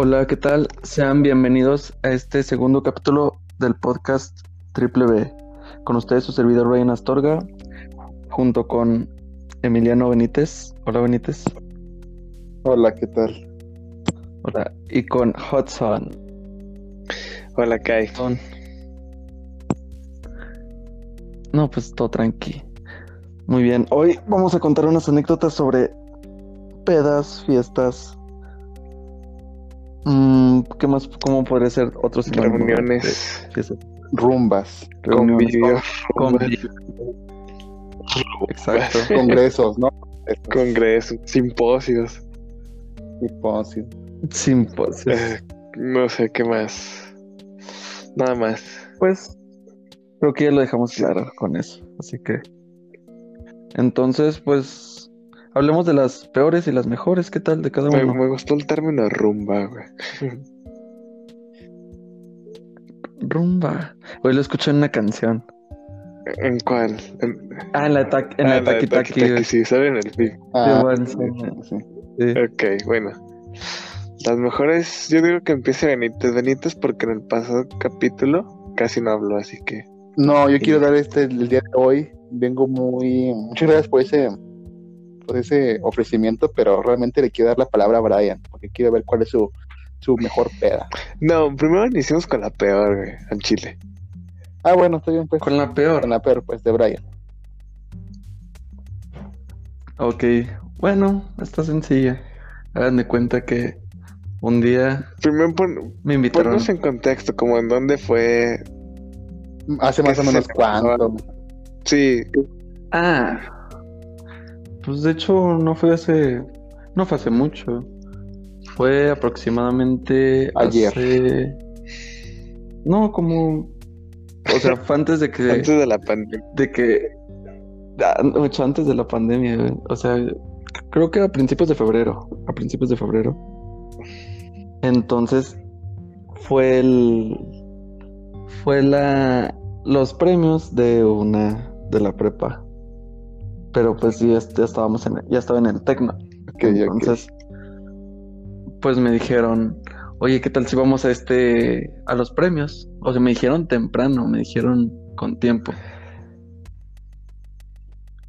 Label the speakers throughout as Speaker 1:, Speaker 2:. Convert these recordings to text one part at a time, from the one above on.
Speaker 1: Hola, ¿qué tal? Sean bienvenidos a este segundo capítulo del podcast Triple B. Con ustedes su servidor Ryan Astorga, junto con Emiliano Benítez. Hola, Benítez.
Speaker 2: Hola, ¿qué tal?
Speaker 1: Hola. Y con Hudson.
Speaker 3: Hola, Kai.
Speaker 1: No, pues todo tranqui. Muy bien. Hoy vamos a contar unas anécdotas sobre pedas, fiestas. Mm, ¿Qué más? ¿Cómo podría ser otros
Speaker 3: Reuniones.
Speaker 2: Rumbas,
Speaker 3: Convivios.
Speaker 1: Convivio. Exacto.
Speaker 2: congresos, ¿no?
Speaker 3: Congresos. Simposios.
Speaker 2: Simposio.
Speaker 1: Simposio.
Speaker 3: eh, no sé qué más. Nada más.
Speaker 1: Pues creo que ya lo dejamos claro con eso. Así que. Entonces, pues. Hablemos de las peores y las mejores. ¿Qué tal de cada
Speaker 3: Me,
Speaker 1: uno?
Speaker 3: me gustó el término rumba, güey.
Speaker 1: Rumba. Hoy lo escuché en una canción.
Speaker 3: ¿En cuál? En,
Speaker 1: Ah, en la, ta- en la
Speaker 3: ah,
Speaker 1: Taki
Speaker 3: Taki
Speaker 1: Taki.
Speaker 3: Sí, sale en el film.
Speaker 2: Ah,
Speaker 1: bueno,
Speaker 2: sí,
Speaker 1: sí.
Speaker 2: sí.
Speaker 1: Sí.
Speaker 3: Ok, bueno. Las mejores, yo digo que empiece Benítez. Benítez porque en el pasado capítulo casi no habló, así que...
Speaker 2: No, yo quiero dar este el día de hoy. Vengo muy. Muchas gracias por ese, por ese ofrecimiento, pero realmente le quiero dar la palabra a Brian, porque quiero ver cuál es su, su mejor peda.
Speaker 3: No, primero iniciamos con la peor, güey, en Chile.
Speaker 2: Ah, bueno, está bien, pues.
Speaker 1: Con la peor.
Speaker 2: Con la peor, pues, de Brian.
Speaker 1: Ok. Bueno, está sencilla. Hagan de cuenta que un día
Speaker 3: Primero pon,
Speaker 1: me invitaron.
Speaker 3: ponnos en contexto, como en dónde fue...
Speaker 2: Hace más o menos
Speaker 3: se
Speaker 2: cuánto.
Speaker 3: Sí,
Speaker 1: Ah, pues de hecho no fue hace, no fue hace mucho. Fue aproximadamente
Speaker 2: Ayer.
Speaker 1: hace, no, como, o sea, fue antes de que,
Speaker 3: antes de la pandemia.
Speaker 1: de que, ah, mucho antes de la pandemia. O sea, creo que a principios de febrero, a principios de febrero. Entonces fue el, fue la, los premios de una, de la prepa. Pero pues sí, ya, ya estábamos en, ya estaba en el tecno. Entonces, pues me dijeron, oye, ¿qué tal si vamos a este, a los premios? O sea, me dijeron temprano, me dijeron con tiempo.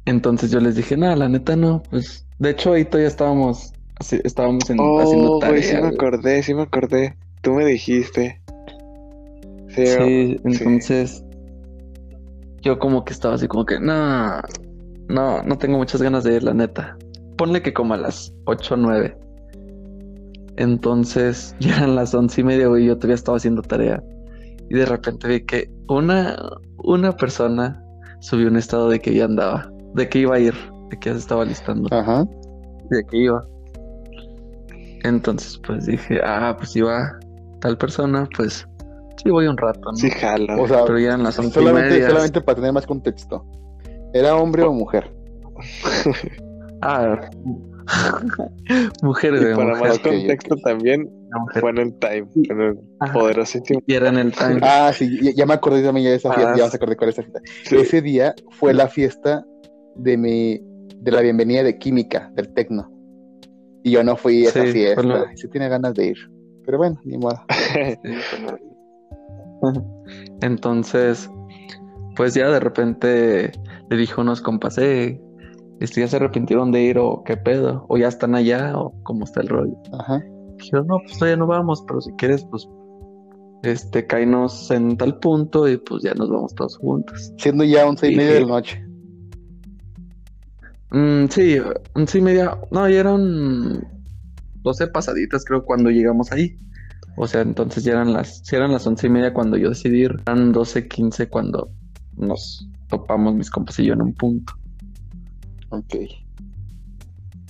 Speaker 1: Entonces yo les dije, nada, la neta no, pues, de hecho ahí todavía estábamos, así- estábamos en- haciendo
Speaker 3: Oh, güey, sí
Speaker 1: tarea,
Speaker 3: me acordé, sí me acordé. Tú me dijiste. Sí,
Speaker 1: Sí,
Speaker 3: sí.
Speaker 1: entonces yo como que estaba así como que, no, no, no tengo muchas ganas de ir, la neta. Ponle que como a las 8 o 9. Entonces ya eran las once y media, y yo todavía estaba haciendo tarea. Y de repente vi que una, una persona subió un estado de que ya andaba, de que iba a ir, de que ya se estaba listando,
Speaker 2: Ajá.
Speaker 1: de que iba. Entonces pues dije, ah, pues iba tal persona, pues sí voy un rato, ¿no?
Speaker 3: Sí, jalo.
Speaker 2: O sea,
Speaker 1: Pero ya eran las once y
Speaker 2: solamente,
Speaker 1: media.
Speaker 2: solamente para tener más contexto. ¿Era hombre o mujer?
Speaker 1: Ah, mujer,
Speaker 3: y
Speaker 1: güey,
Speaker 3: para
Speaker 1: mujer.
Speaker 3: más contexto también fue en el time, en el poderosísimo.
Speaker 1: Y era en el time.
Speaker 2: Ah, sí, ya, ya me acordé también ya de esa fiesta,
Speaker 1: Ah,
Speaker 2: ya me acordé cuál es esa fiesta.
Speaker 3: Sí.
Speaker 2: Ese día fue la fiesta de mi, de la bienvenida de química, del tecno. Y yo no fui a esa
Speaker 1: Sí,
Speaker 2: fiesta.
Speaker 1: lo-
Speaker 2: Sí tiene ganas de ir. Pero bueno, ni modo.
Speaker 1: Entonces, pues ya de repente le dije a unos compas, eh, este, ya se arrepintieron de ir o qué pedo, o ya están allá o cómo está el rollo.
Speaker 2: Ajá.
Speaker 1: Dijeron, no, pues todavía no vamos, pero si quieres, pues, este, caínos en tal punto y pues ya nos vamos todos juntos.
Speaker 2: Siendo ya once y media de la noche.
Speaker 1: Mm, sí, once y media, no, ya eran doce pasaditas creo cuando llegamos ahí. O sea, entonces ya eran las, sí eran las once y media cuando yo decidí ir, eran doce quince cuando nos topamos mis compas y yo en un punto.
Speaker 2: Ok.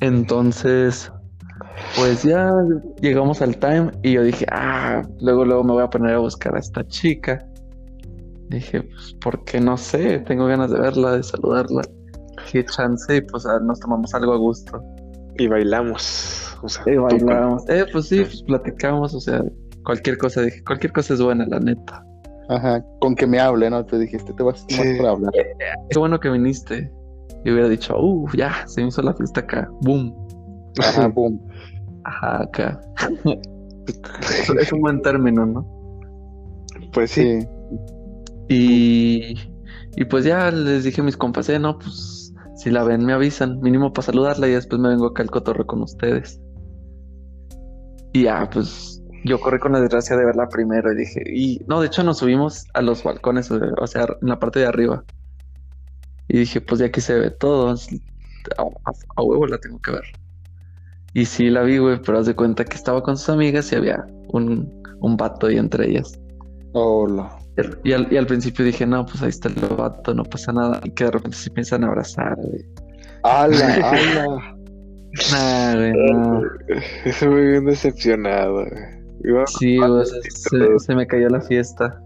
Speaker 1: Entonces, pues ya llegamos al time y yo dije, ah, luego luego me voy a poner a buscar a esta chica. Dije, pues, porque no sé, tengo ganas de verla, de saludarla. Qué chance, y pues ah, nos tomamos algo a gusto.
Speaker 3: y bailamos. O sea, tú con-
Speaker 1: bailamos. Eh, pues sí, pues platicamos, o sea, cualquier cosa, dije, cualquier cosa es buena, la neta.
Speaker 2: Ajá. Con que me hable, ¿no? Te dijiste, te vas
Speaker 3: Sí.
Speaker 2: más por hablar.
Speaker 1: Qué bueno que viniste. Y hubiera dicho, uh, ya, se me hizo la fiesta acá, boom.
Speaker 2: Ajá, boom.
Speaker 1: Ajá, acá. Es un buen término, ¿no?
Speaker 3: Pues sí.
Speaker 2: Sí.
Speaker 1: Y, y pues ya les dije a mis compas, eh, no, pues si la ven me avisan, mínimo para saludarla y después me vengo acá al cotorreo con ustedes. Y ya, pues yo corrí con la desgracia de verla primero y dije, y no, de hecho nos subimos a los balcones, o o sea, en la parte de arriba. Y dije, pues ya aquí se ve todo, a, a- a huevo la tengo que ver. Y sí la vi, güey, pero haz de cuenta que estaba con sus amigas y había un, un vato ahí entre ellas.
Speaker 2: Hola.
Speaker 1: Y al, y al principio dije, no, pues ahí está el vato, no pasa nada. Y que de repente se piensan abrazar, güey.
Speaker 2: ¡Hala! ¡Hala!
Speaker 1: Nah, güey, no.
Speaker 3: Estoy muy bien decepcionado. güey. Iba-
Speaker 1: Sí, güey, o sea, se, se me cayó la fiesta.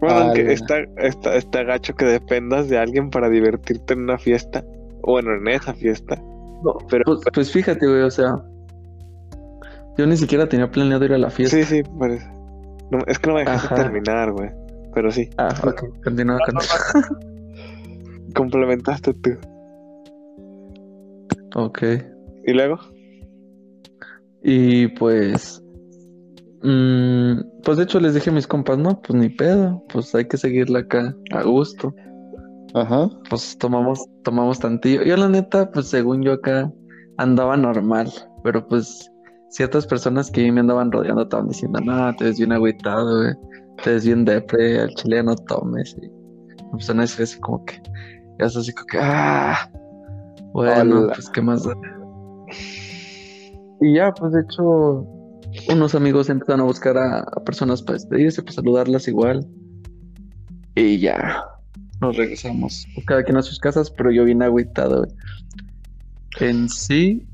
Speaker 3: Bueno, aunque
Speaker 2: Ala.
Speaker 3: está, está, está gacho que dependas de alguien para divertirte en una fiesta. Bueno, en esa fiesta.
Speaker 1: No,
Speaker 3: pero-
Speaker 1: pues, pues fíjate, güey, o sea, yo ni siquiera tenía planeado ir a la fiesta.
Speaker 3: Sí, sí, parece. No, es que no me dejaste
Speaker 1: Ajá.
Speaker 3: terminar, güey. Pero sí,
Speaker 1: Ah, ok, continúa, continúa.
Speaker 3: complementaste tú.
Speaker 1: Ok.
Speaker 3: ¿Y luego?
Speaker 1: Y pues, mm, pues de hecho les dije a mis compas, no, pues ni pedo, pues hay que seguirla acá a gusto.
Speaker 2: Ajá.
Speaker 1: Pues tomamos, tomamos tantillo. Yo la neta, pues según yo acá andaba normal, pero pues ciertas personas que me andaban rodeando estaban diciendo, no, te ves bien agüitado, güey, te ves bien depre, al chile no tomes. Y empezaron a decir así como que, ya es así como que, ah, bueno,
Speaker 2: Hola.
Speaker 1: pues qué más. Da?". Y ya, pues de hecho, unos amigos empezaron a buscar a, personas para despedirse, para saludarlas igual. Y ya, nos regresamos. Cada quien a sus casas, pero yo vine agüitado. En sí,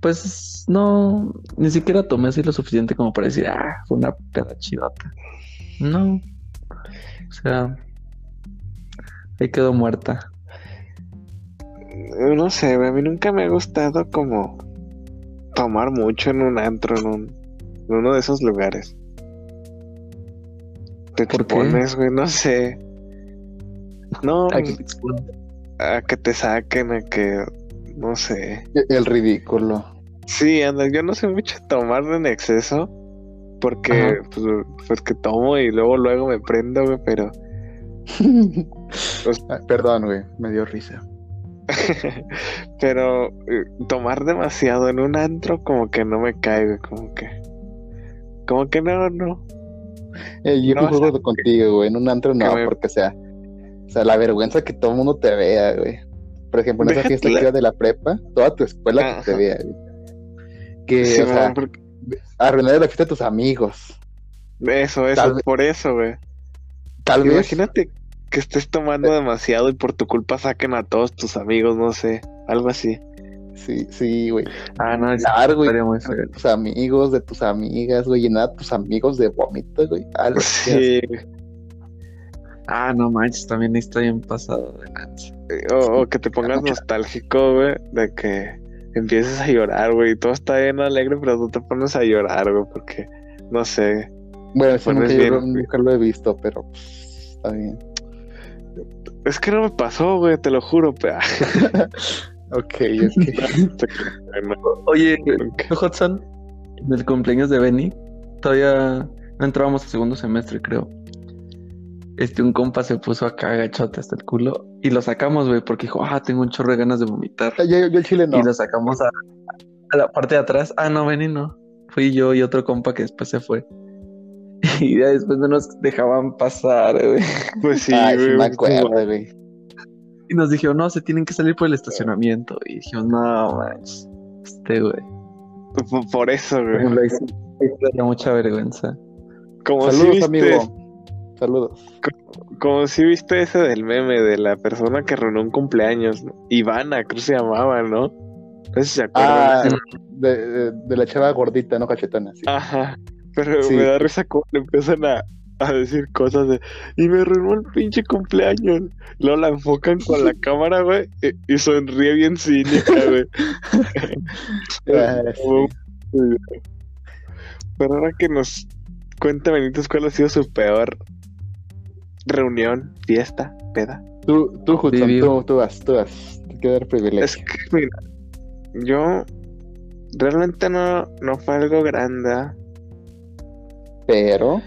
Speaker 1: pues no, ni siquiera tomé así lo suficiente como para decir, ah, fue una peda chidota. No. O sea, ahí quedó muerta.
Speaker 3: No sé, a mí nunca me ha gustado como tomar mucho en un antro, en, un, en uno de esos lugares. Te expones, güey, no sé. No,
Speaker 1: que te expongo.
Speaker 3: a que te saquen, a que, no sé.
Speaker 2: El ridículo.
Speaker 3: Sí, anda, yo no sé mucho tomar en exceso, porque, pues, pues que tomo y luego, luego me prendo, güey, pero...
Speaker 2: Ah, Perdón, güey. Me dio risa.
Speaker 3: Pero eh, tomar demasiado en un antro como que no me güey, como que... Como que no, no.
Speaker 2: Eh, yo
Speaker 3: No,
Speaker 2: juego contigo, güey. En un antro no,
Speaker 3: me-
Speaker 2: porque o sea, o sea, la vergüenza que todo el mundo te vea, güey. Por ejemplo, en esa fiesta que de la prepa, toda tu escuela que te vea, güey. Que,
Speaker 3: Sí,
Speaker 2: o sea,
Speaker 3: mamá, porque-
Speaker 2: arruinar la fiesta de tus amigos.
Speaker 3: Eso, eso,
Speaker 2: Tal
Speaker 3: por eso, güey.
Speaker 2: Tal vez.
Speaker 3: Imagínate que estés tomando demasiado y por tu culpa saquen a todos tus amigos, no sé, algo así.
Speaker 2: Sí, sí, güey.
Speaker 1: Ah, no, es
Speaker 2: Claro, güey. tus amigos, de tus amigas, güey. Llenar a tus amigos de vómito, güey. Ah, lo
Speaker 3: Sí,
Speaker 1: Ah, no manches, también está bien pasado de lanza.
Speaker 3: o, o que te pongas nostálgico, güey, de que empieces a llorar, güey, y todo está bien alegre, pero tú te pones a llorar, güey, porque, no sé,
Speaker 2: Bueno, eso nunca,
Speaker 3: bien,
Speaker 2: yo nunca lo he visto, pero pues, está bien.
Speaker 3: Es que no me pasó, güey, te lo juro.
Speaker 2: Ok, ok.
Speaker 1: Oye, Hudson, en el cumpleaños de Benny, todavía no entrábamos a segundo semestre, creo. Este, un compa se puso acá agachote hasta el culo y lo sacamos, güey, porque dijo, ah, tengo un chorro de ganas de vomitar.
Speaker 2: Ah, yo, yo el chile no.
Speaker 1: Y lo sacamos a, a la parte de atrás. Ah, no, Benny no. Fui yo y otro compa que después se fue. Y ya después no nos dejaban pasar, güey.
Speaker 3: Pues sí,
Speaker 2: Ay, sí
Speaker 3: güey,
Speaker 2: me
Speaker 3: pues,
Speaker 2: acuerdo, güey.
Speaker 1: Y nos dijeron, no, se tienen que salir por el estacionamiento. Y dijimos, no, manches, este, güey.
Speaker 3: por- por eso, güey.
Speaker 1: ahí sí daría mucha vergüenza.
Speaker 3: Como si
Speaker 2: Saludos,
Speaker 3: viste,
Speaker 2: amigo. Saludos.
Speaker 3: como si viste ese del meme de la persona que arruinó un cumpleaños, ¿no? Ivana, creo que se llamaba, ¿no? No sé si se
Speaker 2: Ah,
Speaker 3: acuerdan.
Speaker 2: de, de, de la chava gordita, no cachetona. Sí.
Speaker 3: Ajá. Pero
Speaker 2: Sí.
Speaker 3: me da risa cómo le empiezan a, a decir cosas de. Y me arruinó el pinche cumpleaños. Luego la enfocan con la cámara, güey. Y, y sonríe bien cínica, güey.
Speaker 2: Ah,
Speaker 3: Como- Pero ahora que nos cuenta Benítez cuál ha sido su peor reunión, fiesta, peda.
Speaker 2: Tú, tú, Hudson, tú, tú vas, tú vas. Te queda el privilegio.
Speaker 3: Es que, mira, yo realmente no, no fue algo grande.
Speaker 2: Pero,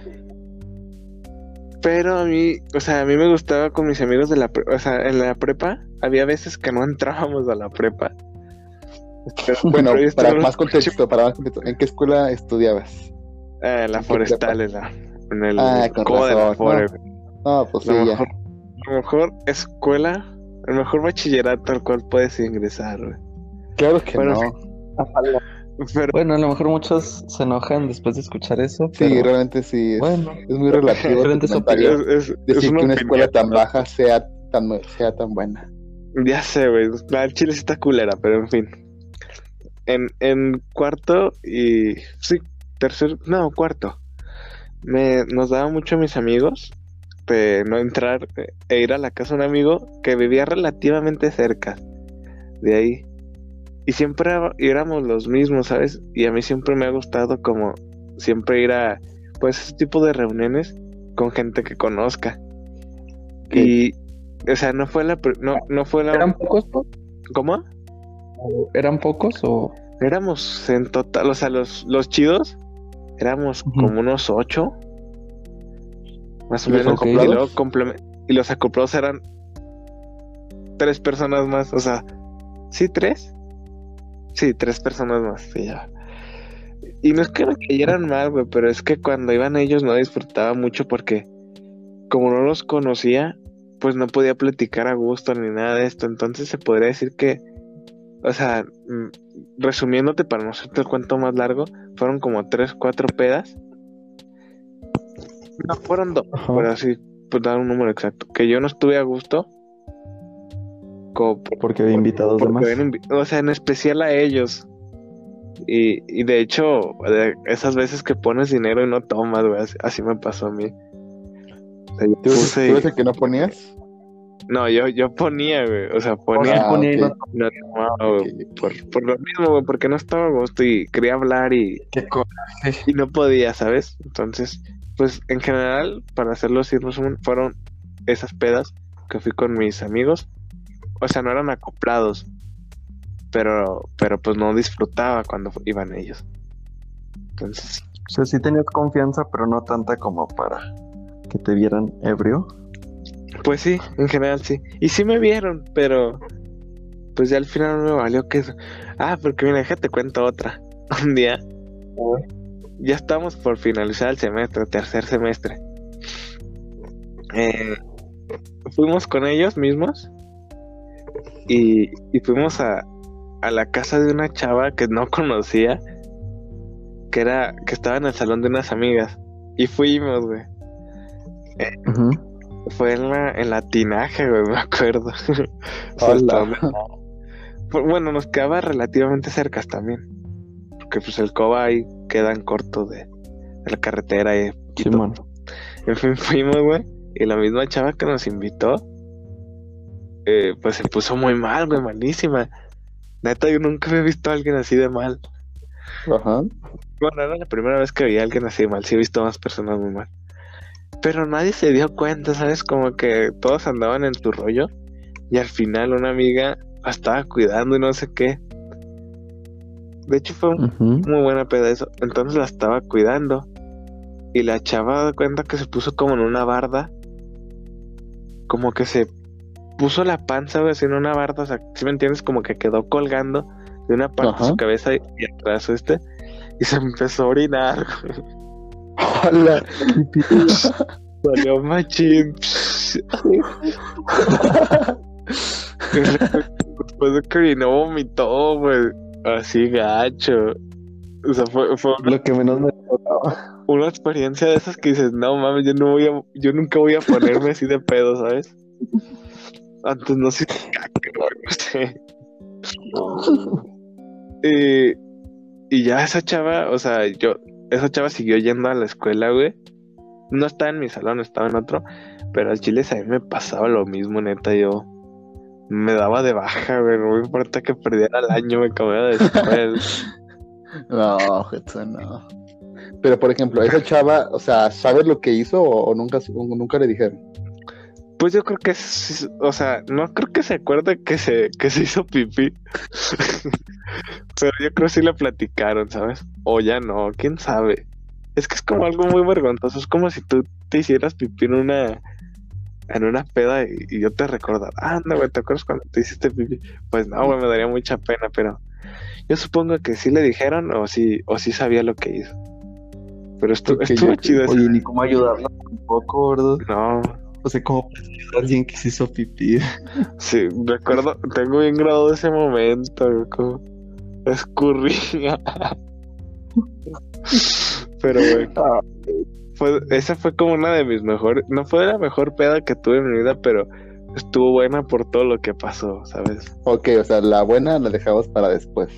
Speaker 3: Pero a mí, o sea, a mí me gustaba con mis amigos de la prepa. O sea, en la prepa había veces que no entrábamos a la prepa. Pero-
Speaker 2: bueno,
Speaker 3: pero
Speaker 2: para más contexto, para más contexto, ¿en qué escuela estudiabas?
Speaker 3: Eh, la
Speaker 2: ¿En qué
Speaker 3: forestal, en, la, en el
Speaker 2: Ah, con
Speaker 3: de la Fore.
Speaker 2: No, pues sí,
Speaker 3: la,
Speaker 2: ya.
Speaker 3: mejor, la mejor escuela, el mejor bachillerato al cual puedes ingresar, güey.
Speaker 2: Claro que
Speaker 3: Bueno,
Speaker 2: no.
Speaker 3: Pero
Speaker 1: Bueno, a lo mejor muchos se enojan después de escuchar eso.
Speaker 2: Sí,
Speaker 1: pero
Speaker 2: realmente sí. Es,
Speaker 1: Bueno,
Speaker 2: es muy relativo comentario.
Speaker 3: es, es- es
Speaker 2: Decir que una escuela tan
Speaker 3: ¿no?
Speaker 2: baja sea tan, sea tan buena.
Speaker 3: Ya sé, güey. La del Chile sí está culera, pero en fin. En, en cuarto y. Sí, tercer. No, cuarto. Me, nos daba mucho a mis amigos de no entrar eh, e ir a la casa de un amigo que vivía relativamente cerca de ahí. Y siempre éramos los mismos, ¿sabes? Y a mí siempre me ha gustado como siempre ir a pues ese tipo de reuniones con gente que conozca. Y o sea, no fue la no, no fue la
Speaker 1: ¿eran pocos?
Speaker 3: ¿Cómo?
Speaker 1: ¿Eran pocos o...?
Speaker 3: Éramos en total, o sea, los, los chidos éramos como unos ocho. Más o
Speaker 2: ¿Y los
Speaker 3: menos. Y, luego y los acoplados eran tres personas más. O sea, ¿sí tres? Sí, tres personas más. sí, ya. Y no es que me cayeran mal, güey, pero es que cuando iban ellos no disfrutaba mucho porque como no los conocía, pues no podía platicar a gusto ni nada de esto. Entonces se podría decir que, o sea, mm, resumiéndote para no hacerte el cuento más largo, fueron como tres, cuatro pedas. No, fueron dos,
Speaker 1: Ajá.
Speaker 3: pero así, pues dar un número exacto. Que yo no estuve a gusto.
Speaker 1: Porque había invitados de
Speaker 3: porque
Speaker 1: más.
Speaker 3: habían invi- o sea, en especial a ellos. Y, y de hecho, esas veces que pones dinero y no tomas, güey, así, así me pasó a mí. O sea, yo
Speaker 2: ¿Tú,
Speaker 3: puse-
Speaker 2: tú eres el que no ponías?
Speaker 3: No, yo, yo ponía, güey. O sea, ponía.
Speaker 2: Ah,
Speaker 1: ponía y
Speaker 2: ok.
Speaker 1: no-
Speaker 3: No tomaba, güey, por, por lo mismo, güey, porque no estaba a gusto y quería hablar y,
Speaker 1: Qué
Speaker 3: y no podía, ¿sabes? Entonces, pues en general, para hacerlo así resumen, fueron esas pedas que fui con mis amigos. O sea, no eran acoplados, pero, pero pues no disfrutaba cuando iban ellos. Entonces,
Speaker 1: O sea, sí tenías confianza, pero no tanta como para que te vieran ebrio.
Speaker 3: pues sí, en general sí. Y sí me vieron, pero pues ya al final no me valió que eso. Ah, porque mira, déjate cuento otra. Un día, ya estamos por finalizar el semestre, tercer semestre. Eh, fuimos con ellos mismos y, y fuimos a, a la casa de una chava que no conocía, que era que estaba en el salón de unas amigas. Y fuimos, güey. Fue en la, en la tinaje, güey, me acuerdo. Bueno, nos quedaba relativamente cerca también. Porque pues el Coba ahí queda en corto de, de la carretera y. En fin, fuimos, güey. Y la misma chava que nos invitó, eh, pues se puso muy mal, güey, malísima. Neta, yo nunca había visto a alguien así de mal.
Speaker 2: Ajá.
Speaker 3: Bueno, era la primera vez que veía a alguien así de mal. Sí he visto a más personas muy mal. Pero nadie se dio cuenta, ¿sabes? Como que todos andaban en su rollo. Y al final una amiga la estaba cuidando y no sé qué. De hecho fue muy buena peda eso. Entonces la estaba cuidando. Y la chava da cuenta que se puso como en una barda. Como que se puso la panza, güey, así en una barda. O sea, si me entiendes, como que quedó colgando de una parte de su cabeza y, y atrás este. Y se empezó a orinar, güey.
Speaker 2: Hola.
Speaker 3: Salió machín. Después de que orinó, vomitó, güey. Así gacho. O sea, fue, fue una,
Speaker 1: Lo que menos me
Speaker 3: una experiencia de esas que dices, no mames, yo no voy a, yo nunca voy a ponerme así de pedo, ¿sabes? Antes no caca, no sé. Y, y ya esa chava, o sea, yo, esa chava siguió yendo a la escuela, güey. No estaba en mi salón, estaba en otro. Pero al chile a mí me pasaba lo mismo, neta. Yo me daba de baja, güey. No me importa que perdiera el año, me cambiaba de escuela.
Speaker 2: No, Jetson, no. Pero por ejemplo, esa chava, o sea, ¿sabes lo que hizo o, o nunca, o nunca le dijeron?
Speaker 3: Pues yo creo que, sí, o sea, no creo que se acuerde que se, que se hizo pipí. Pero yo creo que sí le platicaron, ¿sabes? O ya no, quién sabe. Es que es como algo muy vergonzoso. Es como si tú te hicieras pipí en una, en una peda y, y yo te recordara, anda, güey, ¿te acuerdas cuando te hiciste pipí? Pues no, güey, me daría mucha pena, pero yo supongo que sí le dijeron o sí, o sí sabía lo que hizo. Pero
Speaker 1: Porque
Speaker 3: estuvo chido
Speaker 1: Oye, ni cómo ayudarla tampoco, ¿verdad?
Speaker 3: No,
Speaker 1: O sea, cómo alguien que se hizo pipí.
Speaker 3: sí, recuerdo, tengo bien grabado ese momento, como escurría. Pero, güey, fue, esa fue como una de mis mejores, no fue la mejor peda que tuve en mi vida, pero estuvo buena por todo lo que pasó, ¿sabes?
Speaker 2: Ok, o sea, la buena la dejamos para después.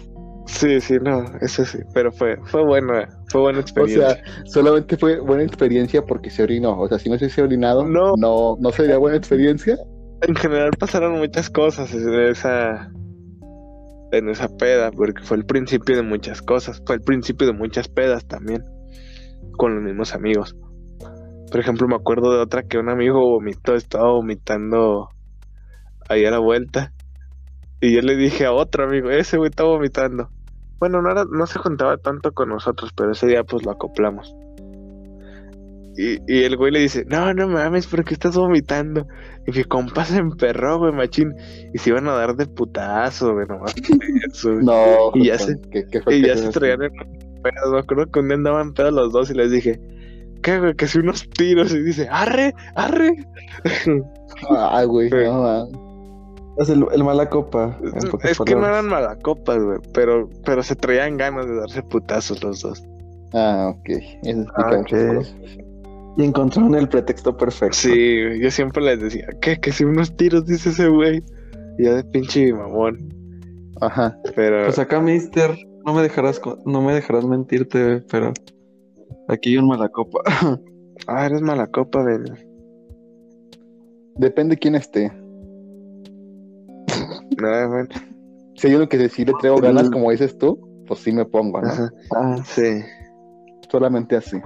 Speaker 3: Sí, sí, no, eso sí, pero fue, fue buena, fue buena
Speaker 2: O
Speaker 3: experiencia.
Speaker 2: sea, solamente fue buena experiencia porque se orinó. O sea, si no se hubiese orinado,
Speaker 3: No.
Speaker 2: no, no sería buena experiencia.
Speaker 3: en general pasaron muchas cosas en esa en esa peda, porque fue el principio de muchas cosas, fue el principio de muchas pedas también con los mismos amigos. Por ejemplo, me acuerdo de otra que un amigo vomitó, estaba vomitando ahí a la vuelta. Y yo le dije a otro amigo, ese güey está vomitando. Bueno, no, era, no se juntaba tanto con nosotros, pero ese día pues lo acoplamos. Y, y el güey le dice, no, no mames, ¿por qué estás vomitando? Y mi compa se emperró, güey, machín. Y se iban a dar de putazo, güey, nomás eso, güey.
Speaker 2: No,
Speaker 3: Y ya
Speaker 2: Jotón, ¿qué- qué
Speaker 3: Y ya
Speaker 2: se
Speaker 3: se
Speaker 2: hace?
Speaker 3: traían en pedos. Me acuerdo que un día andaban pedos los dos y les dije, ¿qué, güey? Que si unos tiros. Y dice, arre, arre.
Speaker 2: Ah, güey, no.
Speaker 1: Es el, el mala copa.
Speaker 3: es que no eran malacopas, güey, pero, pero se traían ganas de darse putazos los dos.
Speaker 2: Ah, ok. Eso explica
Speaker 1: Ah,
Speaker 2: muchas
Speaker 1: ok.
Speaker 2: cosas.
Speaker 1: Y encontraron el pretexto perfecto.
Speaker 3: Sí, güey, yo siempre les decía, ¿qué? Que si unos tiros, dice ese güey. Y yo de pinche mamón.
Speaker 2: Ajá.
Speaker 3: Pero
Speaker 1: Pues acá, mister, no me dejarás, no me dejarás mentirte, pero aquí hay un mala copa.
Speaker 3: Ah, eres mala copa, ven.
Speaker 2: Depende quién esté.
Speaker 3: Nada.
Speaker 2: Si hay uno que sí le traigo ganas, como dices tú, pues sí me pongo, ¿no?
Speaker 3: Ajá.
Speaker 1: ah,
Speaker 3: Sí.
Speaker 2: Solamente así.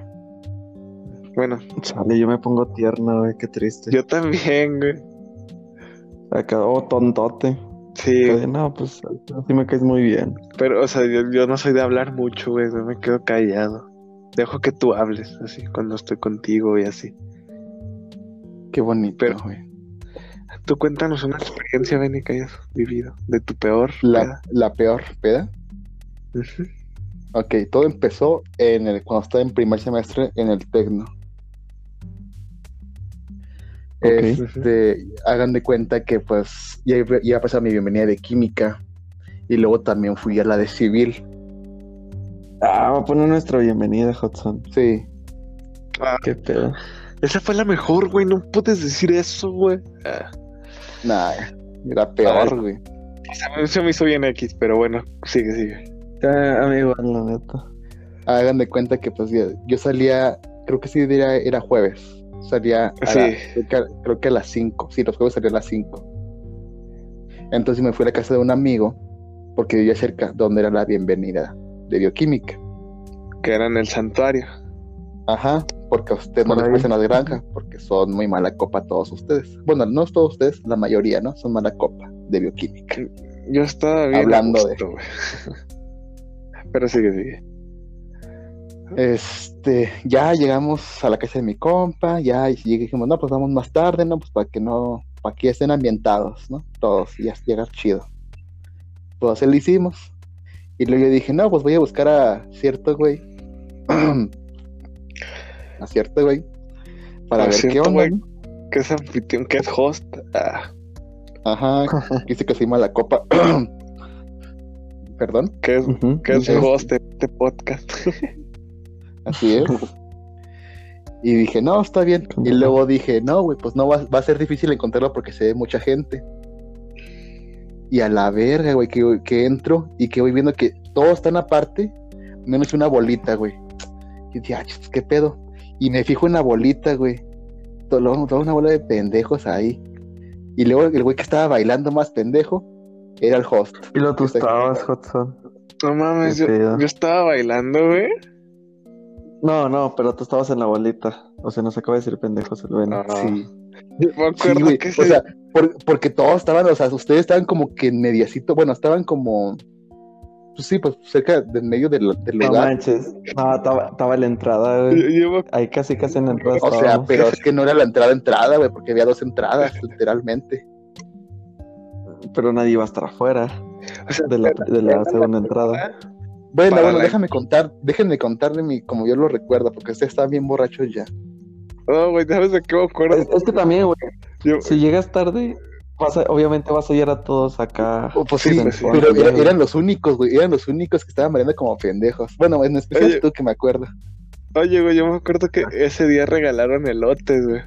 Speaker 3: Bueno,
Speaker 1: chale, yo me pongo tierno, güey, qué triste.
Speaker 3: yo también, güey.
Speaker 1: Acá, oh, tontote.
Speaker 3: Sí,
Speaker 1: No, pues así me caes muy bien.
Speaker 3: pero, o sea, yo, yo no soy de hablar mucho, güey. Yo me quedo callado. Dejo que tú hables, así, cuando estoy contigo y así.
Speaker 2: Qué bonito,
Speaker 3: Pero-
Speaker 2: güey.
Speaker 3: Tú cuéntanos una experiencia, Benny, que hayas vivido. De tu peor.
Speaker 2: La,
Speaker 3: peda.
Speaker 2: la peor peda. Ok, todo empezó en el, cuando estaba en primer semestre en el Tecno. Este, hagan de cuenta que pues ya a pasar mi bienvenida de química y luego también fui a la de civil.
Speaker 1: Ah, va a poner nuestra bienvenida, Hudson.
Speaker 2: Sí,
Speaker 3: Ah,
Speaker 1: Qué pedo.
Speaker 3: Esa fue la mejor, güey. No puedes decir eso, güey. Ah,
Speaker 2: nada, era peor, güey.
Speaker 3: se me hizo bien X, pero bueno, sigue, sigue.
Speaker 1: Ya, amigo, la neta.
Speaker 2: Hagan de cuenta que pues ya- yo salía, creo que sí era, era jueves. Salía a
Speaker 3: Sí.
Speaker 2: la- creo, que, a- creo que a las 5. Sí, los jueves salía a las 5. Entonces me fui a la casa de un amigo porque vivía cerca donde era la bienvenida de bioquímica.
Speaker 3: Que era en el santuario.
Speaker 2: Ajá, porque a ustedes no les
Speaker 1: ahí.
Speaker 2: pasan las granjas, porque son muy mala copa todos ustedes. Bueno, no todos ustedes, la mayoría, ¿no? Son mala copa de bioquímica.
Speaker 3: Yo estaba bien.
Speaker 2: Hablando de-
Speaker 3: gusto, güey. Pero sigue, sigue.
Speaker 2: Este, ya llegamos a la casa de mi compa, ya y dijimos, no, pues vamos más tarde, ¿no? Pues para que no, para que estén ambientados, ¿no? Todos, y ya llegar chido. Pues así lo hicimos. Y luego yo dije, no, pues voy a buscar a cierto güey. a cierto güey. Para ver qué onda,
Speaker 3: güey.
Speaker 2: ¿no?
Speaker 3: Que es anfitrión, que es host. Ah,
Speaker 2: Ajá, dice que soy mala copa. Perdón,
Speaker 3: que es, que es
Speaker 2: Es-
Speaker 3: host de este podcast.
Speaker 2: así es. Y dije, no, está bien. Y luego dije, no, güey, pues no va, va a ser difícil encontrarlo porque se ve mucha gente. Y a la verga, güey, que, que entro y que voy viendo que todos están aparte, menos una bolita, güey. Y dije, ah, qué pedo. Y me fijo en la bolita, güey. Todo- Toda una bola de pendejos ahí. Y luego el güey que estaba bailando más pendejo era el host.
Speaker 1: Y lo tostabas, Hudson.
Speaker 3: No mames, yo, estaba bailando, güey.
Speaker 1: No, no, pero tú estabas en la bolita. O sea, nos acaba de decir pendejo, el.
Speaker 3: Ah.
Speaker 2: Sí.
Speaker 3: Yo me
Speaker 2: Sí,
Speaker 3: acuerdo
Speaker 2: güey.
Speaker 3: que
Speaker 2: O
Speaker 3: ese-
Speaker 2: sea, por- porque todos estaban, o sea, ustedes estaban como que en mediacito, bueno, estaban como, pues sí, pues cerca del medio del, del
Speaker 1: No
Speaker 2: lugar.
Speaker 1: manches. No, estaba, estaba en la entrada, güey.
Speaker 3: yo
Speaker 1: Ahí casi, casi en la entrada
Speaker 2: O sea, pero es que no era la entrada entrada, güey, porque había dos entradas, literalmente.
Speaker 1: Pero nadie iba a estar afuera
Speaker 3: o sea,
Speaker 1: de la, de la segunda entrada.
Speaker 2: Bueno,
Speaker 3: Para
Speaker 2: bueno,
Speaker 3: la-
Speaker 2: déjame contar, déjenme contar de mi, como yo lo recuerdo, porque ustedes estaban bien borrachos ya.
Speaker 3: No, güey, ¿sabes de qué me acuerdo?
Speaker 1: Es, es que también, güey,
Speaker 3: Yo-
Speaker 1: si llegas tarde, vas a- obviamente vas a ir a todos acá.
Speaker 2: Oh, Pues sí,
Speaker 3: pues sí.
Speaker 2: pero era- eran los únicos, güey, eran los únicos que estaban variando como pendejos. Bueno, en especial
Speaker 3: Oye.
Speaker 2: tú que me acuerdo.
Speaker 3: Oye, güey, yo me acuerdo que ese día regalaron elotes, güey.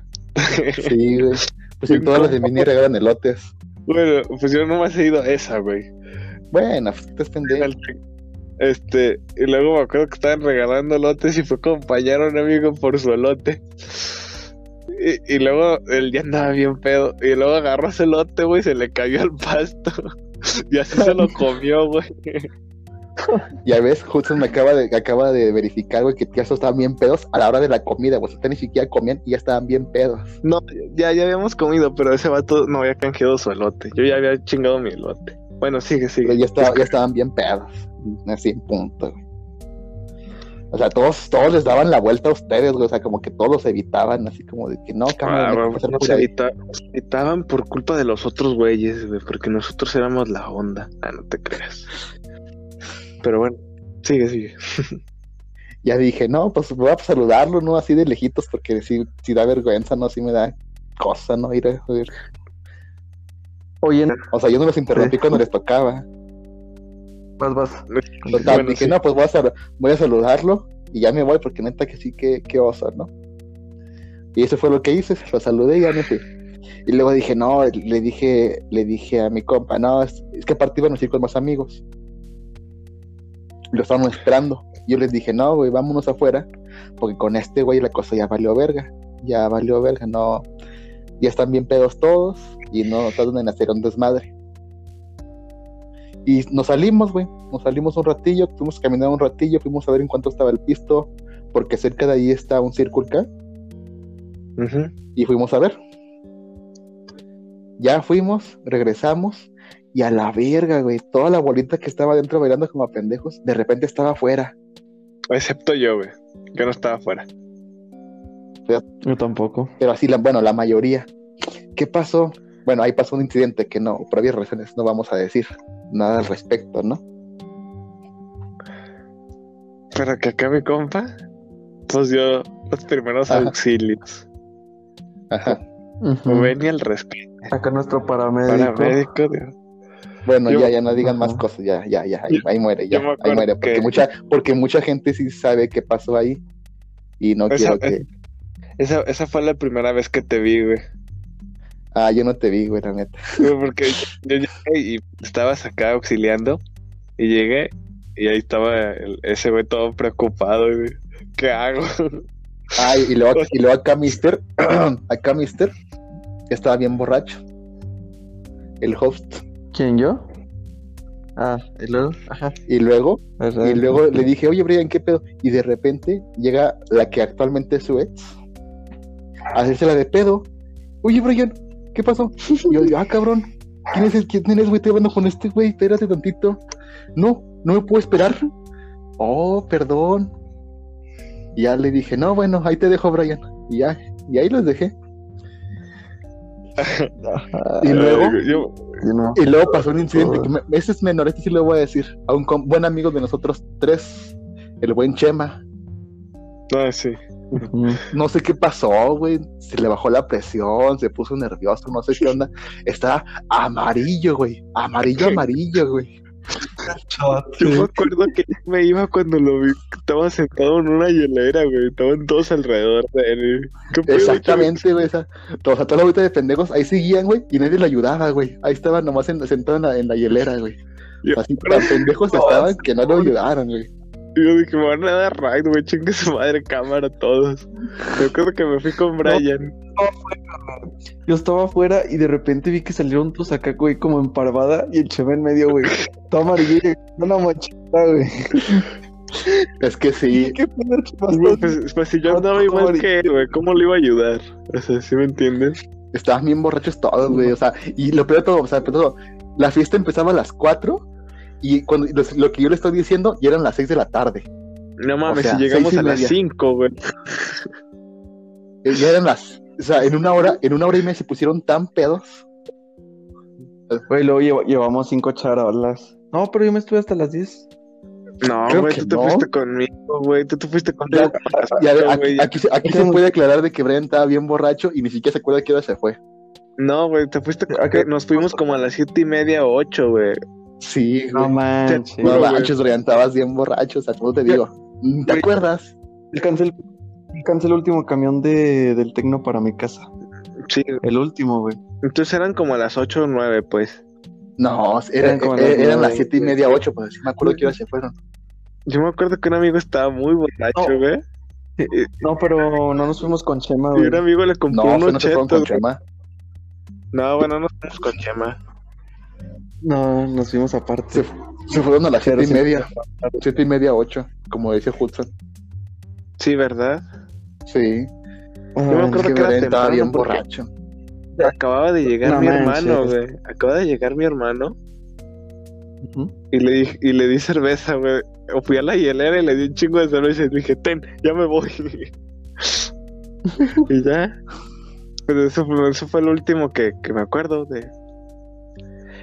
Speaker 2: Sí, güey. Pues en todas las de mini regalan elotes.
Speaker 3: Bueno, pues yo nomás he ido a esa, güey.
Speaker 2: Bueno, pues te pendejo.
Speaker 3: Al- Este, y luego me acuerdo que estaban regalando elotes y fue a acompañar a un amigo por su elote. Y, y luego él ya andaba bien pedo. Y luego agarró ese elote, güey, y se le cayó al pasto. Y así se lo comió, güey.
Speaker 2: Ya ves, justo me acaba de, acaba de verificar, güey, que ya estaban bien pedos a la hora de la comida, güey. Ustedes ni siquiera comían y ya estaban bien pedos.
Speaker 3: No, ya, ya habíamos comido, pero ese vato no había canjeado su elote. Yo ya había chingado mi elote. Bueno, sigue,
Speaker 2: Pero
Speaker 3: sigue.
Speaker 2: ya, estaba, ya estaban bien pedos. Así en punto, güey. O sea, todos, todos les daban la vuelta a ustedes, güey. O sea, como que todos los evitaban, así como de que no,
Speaker 3: Ah,
Speaker 2: ahí.
Speaker 3: evita- nos evitaban por culpa de los otros güeyes, güey, porque nosotros éramos la onda. Ah, no te creas. Pero bueno, sigue, sigue.
Speaker 2: Ya dije, no, pues voy a saludarlo, ¿no? Así de lejitos, porque si, si da vergüenza, ¿no? Si me da cosa, ¿no? Ir a ir.
Speaker 1: Oye,
Speaker 2: O sea, yo no los interrumpí cuando les tocaba.
Speaker 1: Vas, vas.
Speaker 2: Total,
Speaker 3: Bueno,
Speaker 2: dije,
Speaker 3: sí.
Speaker 2: no, pues voy a, voy a saludarlo y ya me voy, porque neta que sí, que, que oso, ¿no? Y eso fue lo que hice, lo saludé y ya me fui. Y luego dije, no, le dije, le dije a mi compa, no, es, es que aparte íbamos a ir con más amigos. Lo estábamos esperando. Yo les dije, no, güey, vámonos afuera, porque con este güey la cosa ya valió verga. Ya valió verga, no. Ya están bien pedos todos y no tratan de hacer un desmadre. Y nos salimos, güey. Nos salimos un ratillo, fuimos a caminar un ratillo, fuimos a ver en cuánto estaba el pisto, porque cerca de ahí está un Circle K, y fuimos a ver. Ya fuimos, regresamos, y a la verga, güey. Toda la bolita que estaba dentro bailando como a pendejos, de repente estaba afuera.
Speaker 3: Excepto yo, güey, que no estaba afuera.
Speaker 1: Yo tampoco.
Speaker 2: Pero así, la, bueno, la mayoría. ¿Qué pasó? Bueno, ahí pasó un incidente que no, por obvias razones no vamos a decir nada al respecto, ¿no?
Speaker 3: Pero que acá mi compa, pues dio los primeros
Speaker 2: Ajá.
Speaker 3: auxilios.
Speaker 2: Ajá.
Speaker 3: Ven y al rescate.
Speaker 1: Acá nuestro paramédico.
Speaker 3: Paramédico, Dios.
Speaker 2: Bueno,
Speaker 3: Yo-
Speaker 2: ya, ya no digan más cosas, ya, ya, ya, ahí, ahí muere, ya,
Speaker 3: Yo
Speaker 2: ahí muere, porque
Speaker 3: que-
Speaker 2: mucha, porque mucha gente sí sabe qué pasó ahí y no
Speaker 3: Esa-
Speaker 2: quiero que,
Speaker 3: Esa, esa fue la primera vez que te vi, güey.
Speaker 2: Ah, yo no te vi, güey, la neta.
Speaker 3: Porque yo llegué y estabas acá auxiliando y llegué y ahí estaba el- ese güey todo preocupado, güey. ¿Qué hago?
Speaker 2: Ah, y luego, y luego acá Mister, acá Mister, estaba bien borracho, el host,
Speaker 1: ¿Quién yo? Ah, y luego, ajá.
Speaker 2: y luego, y luego le dije, oye, Brian, ¿qué pedo? Y de repente llega la que actualmente es su ex, a hacérsela de pedo. Oye, Brian, ¿qué pasó? Y yo digo, ah, cabrón, ¿quién es el quién eres, güey? Estoy hablando con este güey, espérate tantito. No, no me puedo esperar. Oh, perdón. Y ya le dije, no, bueno, ahí te dejo, Brian. Y ya, y ahí los dejé. Y luego,
Speaker 3: Yo,
Speaker 1: Y no.
Speaker 2: y luego pasó un incidente, que me- ese es menor, este sí lo voy a decir, a un buen amigo de nosotros tres, el buen Chema.
Speaker 3: No, sí.
Speaker 2: No sé qué pasó, güey. Se le bajó la presión, se puso nervioso, no sé qué onda. Estaba amarillo, güey. Amarillo, amarillo, güey.
Speaker 3: Yo me acuerdo que me iba cuando lo vi. Estaba sentado en una hielera, güey. Estaban todos alrededor de él. ¿Qué pedo,
Speaker 2: Exactamente, güey. Esa, o sea, toda la bolita de pendejos ahí seguían, güey, y nadie le ayudaba, güey. Ahí estaba nomás en- sentado en la, en la hielera, güey. Así tan pendejos estaban que no lo ayudaron, güey.
Speaker 3: Y yo dije, me van a dar raid, güey. Chingue su madre cámara todos. Me acuerdo que me fui con Brian.
Speaker 1: Yo estaba afuera y de repente vi que salieron todos acá, güey, como en parvada y el cheve en medio, güey. Todo amarillo y una mochila, güey.
Speaker 2: Es que sí.
Speaker 1: ¿Qué?
Speaker 3: Güey, Pues, pues si yo andaba igual que él, güey, ¿cómo le iba a ayudar? O sea, ¿sí me entiendes?
Speaker 2: Estaban bien borrachos todos, güey. O sea, y lo peor de todo, o sea, pero todo, la fiesta empezaba a las 4 y cuando lo, lo que yo le estoy diciendo ya eran las 6 de la tarde.
Speaker 3: No mames,
Speaker 2: sea,
Speaker 3: si llegamos
Speaker 2: y
Speaker 3: a las
Speaker 2: media.
Speaker 3: 5, güey.
Speaker 2: Eh, Ya eran las, o sea, en una hora, en una hora y media se pusieron tan pedos.
Speaker 1: Güey, luego llevo- llevamos cinco charolas. No, pero yo me estuve hasta las 10.
Speaker 3: No, güey, tú te fuiste conmigo, güey. Tú te fuiste conmigo.
Speaker 2: ya,
Speaker 3: güey.
Speaker 2: aquí, aquí, se- aquí se puede aclarar de que Brian estaba bien borracho y ni siquiera se acuerda que hora se fue.
Speaker 3: No, güey, te fuiste.
Speaker 1: ¿A qué?
Speaker 3: Nos fuimos como a las siete y media o ocho, güey.
Speaker 2: Sí,
Speaker 1: No
Speaker 2: güey.
Speaker 1: manches.
Speaker 2: No
Speaker 3: güey.
Speaker 2: manches, Brian, estabas bien borracho, o sea, ¿cómo te digo? ¿Te
Speaker 3: Güey.
Speaker 2: acuerdas?
Speaker 1: Alcancé el, alcancé el último camión de, del Tecno para mi casa.
Speaker 3: Sí,
Speaker 1: El último, güey.
Speaker 3: entonces eran como a las ocho o nueve, pues.
Speaker 2: No, era-
Speaker 1: Eran como
Speaker 2: eh,
Speaker 1: las
Speaker 2: eran
Speaker 1: nueve,
Speaker 2: las siete y media, ocho, pues sí me acuerdo que hora se fueron.
Speaker 3: Yo me acuerdo que un amigo estaba muy borracho,
Speaker 1: No.
Speaker 3: güey.
Speaker 1: No, pero no nos fuimos con Chema,
Speaker 3: Y
Speaker 1: güey.
Speaker 3: un amigo le compró
Speaker 2: No,
Speaker 3: unos chetos.
Speaker 2: con
Speaker 3: güey.
Speaker 2: Chema.
Speaker 3: No, bueno, no nos fuimos con Chema.
Speaker 1: No, nos fuimos aparte.
Speaker 2: Se, se fueron a las siete y media. Siete y media, ocho, como dice Hudson.
Speaker 3: Sí, ¿verdad?
Speaker 2: Sí,
Speaker 3: Yo me acuerdo
Speaker 2: que
Speaker 3: que era
Speaker 2: estaba bien borracho.
Speaker 3: Acababa de llegar
Speaker 1: No
Speaker 3: mi
Speaker 1: manches.
Speaker 3: hermano, güey. Acaba de llegar mi hermano y le, di, y le di cerveza, güey. O fui a la hielera y le di un chingo de cerveza y dije, ten, ya me voy. y ya. Pero eso fue, eso fue lo último que, que me acuerdo de.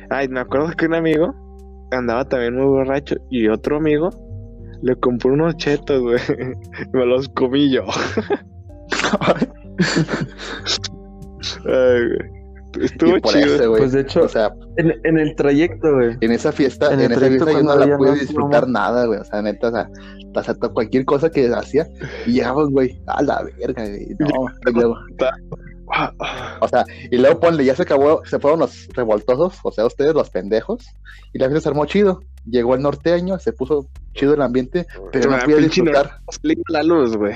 Speaker 3: Ay, me acuerdo que un amigo andaba también muy borracho y otro amigo le compró unos chetos, güey. me los comí yo. Ay, güey. Estuvo
Speaker 2: y por
Speaker 3: chido.
Speaker 2: eso, güey.
Speaker 1: Pues de hecho,
Speaker 2: o sea,
Speaker 1: en, en el trayecto, güey.
Speaker 2: en esa fiesta,
Speaker 1: En
Speaker 2: esa fiesta yo no la pude disfrutar nada, güey. O sea, neta, o sea, o sea, cualquier cosa que hacía, y llegamos, güey, a la verga, güey. No, y luego. O sea, y luego ponle, ya se acabó, se fueron los revoltosos, o sea, ustedes los pendejos, y la fiesta se armó chido. Llegó el norteño, se puso chido el ambiente, pero no pude disfrutar.
Speaker 3: Iba la luz, güey.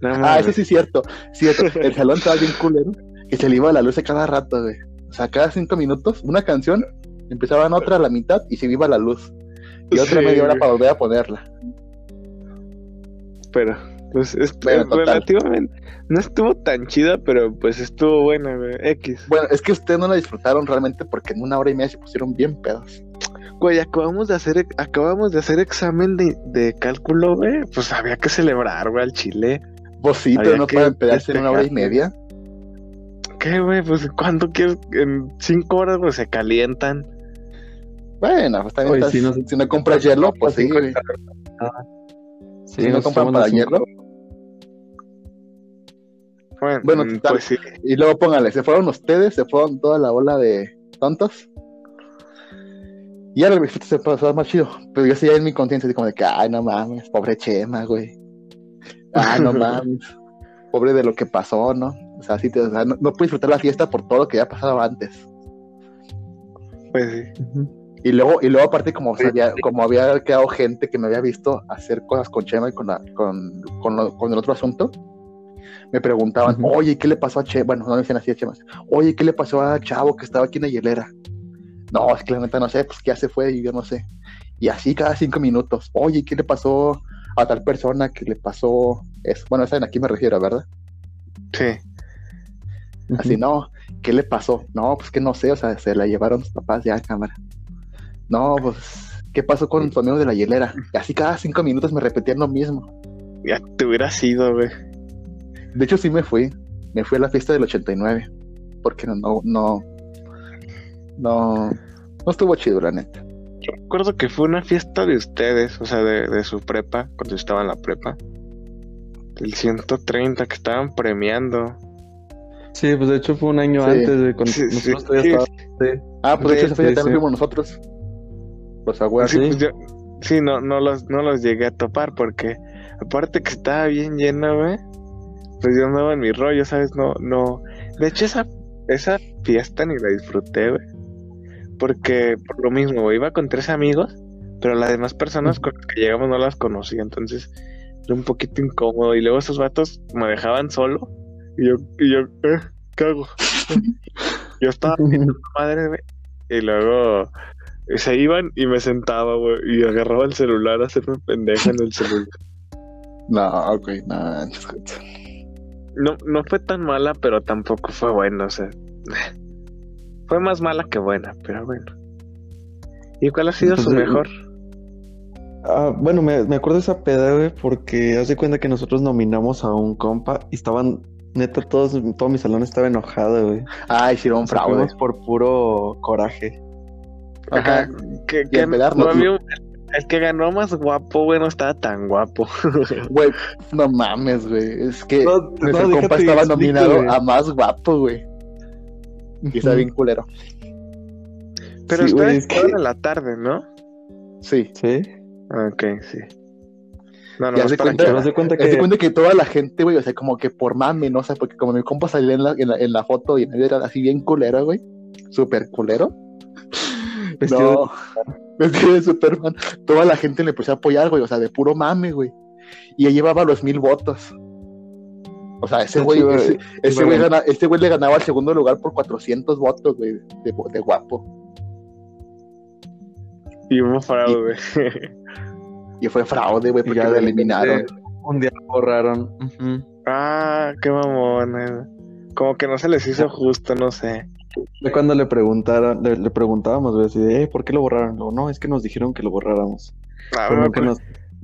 Speaker 3: No,
Speaker 2: Ah, eso sí es cierto. Cierto. El salón estaba bien culero. Que se le iba la luz a cada rato, güey. O sea, cada cinco minutos, una canción, empezaban otra a la mitad y se iba la luz. Y otra
Speaker 3: Sí,
Speaker 2: media hora para volver a ponerla.
Speaker 3: Pero, pues, es,
Speaker 2: Bueno,
Speaker 3: es
Speaker 2: total.
Speaker 3: relativamente. No estuvo tan chida, pero pues estuvo buena, güey. X.
Speaker 2: Bueno, es que ustedes no la disfrutaron realmente porque en una hora y media se pusieron bien pedos.
Speaker 3: Güey, acabamos de hacer, acabamos de hacer examen de, de cálculo, güey. Pues había que celebrar, güey, al chile.
Speaker 2: Pues sí,
Speaker 3: Había
Speaker 2: pero no
Speaker 3: que
Speaker 2: pueden pedarse en una hora y media.
Speaker 3: ¿Qué, güey? Pues, ¿cuánto quieres? En cinco horas, güey, se calientan.
Speaker 2: Bueno, pues también
Speaker 1: Oye,
Speaker 2: estás-
Speaker 1: si no-
Speaker 2: si no compras hielo, pues sí, güey.
Speaker 1: Sí,
Speaker 2: Si no compran para hielo.
Speaker 3: Bueno,
Speaker 2: Bueno,
Speaker 3: mm,
Speaker 2: total.
Speaker 3: pues sí.
Speaker 2: Y luego póngale, se fueron ustedes, se fueron toda la bola de tontos. Y ahora fiesta se pasó más chido. Pero yo sí ya en mi conciencia, así como de que, ay, no mames, pobre Chema, güey. Ah, no mames. Pobre de lo que pasó, ¿no? O sea, sí te, o sea, no, no pude disfrutar la fiesta por todo lo que ya pasado antes.
Speaker 3: Pues sí.
Speaker 2: Y luego, y luego aparte, como, sabía- como había quedado gente que me había visto hacer cosas con Chema y con, la- con, con, lo- con el otro asunto, me preguntaban, oye, ¿qué le pasó a Chema? Bueno, no me decían así a Chema. Oye, ¿qué le pasó a Chavo que estaba aquí en la hielera? No, es que la neta no sé, pues que ya se fue y yo no sé. Y así cada cinco minutos, oye, ¿qué le pasó a tal persona que le pasó eso? Bueno, saben a quién me refiero, ¿verdad?
Speaker 3: Sí.
Speaker 2: Así, no, ¿qué le pasó? No, pues que no sé, o sea, se la llevaron sus papás ya a cámara. No, pues, ¿qué pasó con tu amigo de la hielera? Y así cada cinco minutos me repetían lo mismo.
Speaker 3: Ya te hubieras ido, güey.
Speaker 2: De hecho, sí me fui. Me fui a la fiesta del 89. Porque no, no, no, no, no estuvo chido, la neta.
Speaker 3: Yo recuerdo que fue una fiesta de ustedes, o sea, de, de su prepa, cuando yo estaba en la prepa. Del 130 que estaban premiando.
Speaker 1: Sí, pues de hecho fue un año
Speaker 2: Sí.
Speaker 1: antes de cuando
Speaker 3: Sí, sí,
Speaker 1: nosotros todavía
Speaker 3: sí,
Speaker 1: estábamos- sí.
Speaker 2: Ah, pues de hecho, esa también
Speaker 1: sí.
Speaker 2: fuimos nosotros. Los aguas.
Speaker 3: Sí,
Speaker 1: sí.
Speaker 3: pues yo, sí, no, no los, no los llegué a topar porque aparte que estaba bien lleno, güey. Pues yo andaba en mi rollo, ¿sabes? No, no. De hecho, esa, esa fiesta ni la disfruté, güey. Porque por lo mismo, güey, iba con tres amigos, pero las demás personas con las que llegamos no las conocía, entonces era un poquito incómodo. Y luego esos vatos me dejaban solo. Y yo, y yo, eh, ¿qué hago? yo estaba madre, güey. Y luego se iban y me sentaba, güey, y agarraba el celular a hacerme pendeja en el celular.
Speaker 2: No, güey, no.
Speaker 3: no, no fue tan mala, pero tampoco fue buena, o sea. Fue más mala que buena, pero bueno. ¿Y cuál ha sido su
Speaker 1: Entonces,
Speaker 3: mejor?
Speaker 1: Ah, bueno, me, me acuerdo de esa peda, güey, porque haz de cuenta que nosotros nominamos a un compa y estaban, neta, todos, todo mi salón estaba enojado, güey.
Speaker 2: Ah, hicieron fraude.
Speaker 1: fuimos por puro coraje.
Speaker 2: Ajá.
Speaker 3: Ajá, que, que no
Speaker 2: no-
Speaker 3: había un- el que ganó más guapo, güey, no estaba tan guapo.
Speaker 2: Güey, no mames, güey. Es que
Speaker 1: No,
Speaker 2: nuestro
Speaker 1: no,
Speaker 2: compa estaba
Speaker 1: explico,
Speaker 2: nominado a más guapo, güey. Y está bien culero.
Speaker 3: Pero
Speaker 1: Sí,
Speaker 3: ustedes
Speaker 1: es que-
Speaker 3: en la tarde, ¿no?
Speaker 2: Sí.
Speaker 1: Sí.
Speaker 3: Ok, sí. No, no,
Speaker 2: Ya se cuenta-
Speaker 3: que-
Speaker 1: haz de cuenta
Speaker 2: Te das
Speaker 1: que
Speaker 2: cuenta que toda la gente, güey, o sea, como que por mame, ¿no? O sea, porque como mi compa salía en la, en la, en la foto y nadie era así bien culero, güey. Súper culero.
Speaker 1: Vestido
Speaker 2: no. Vestido de Superman. Toda la gente le empezó a apoyar, güey, o sea, de puro mame, güey. Y ya llevaba los mil votos. O sea, ese güey, ese, güey gana- este güey le ganaba al segundo lugar por 400 votos, güey, de, de guapo.
Speaker 3: Y hubo fraude, güey.
Speaker 2: Y fue fraude, güey, porque
Speaker 1: ya
Speaker 2: lo eliminaron.
Speaker 1: un día lo borraron.
Speaker 3: Ah, qué mamón. eh. Como que no se les hizo justo, no sé.
Speaker 1: Fue cuando le preguntaron, le, le preguntábamos, güey, así de, eh, ¿por qué lo borraron? No, es que nos dijeron que lo borráramos.
Speaker 3: Ah, me, acuerdo,
Speaker 1: nos-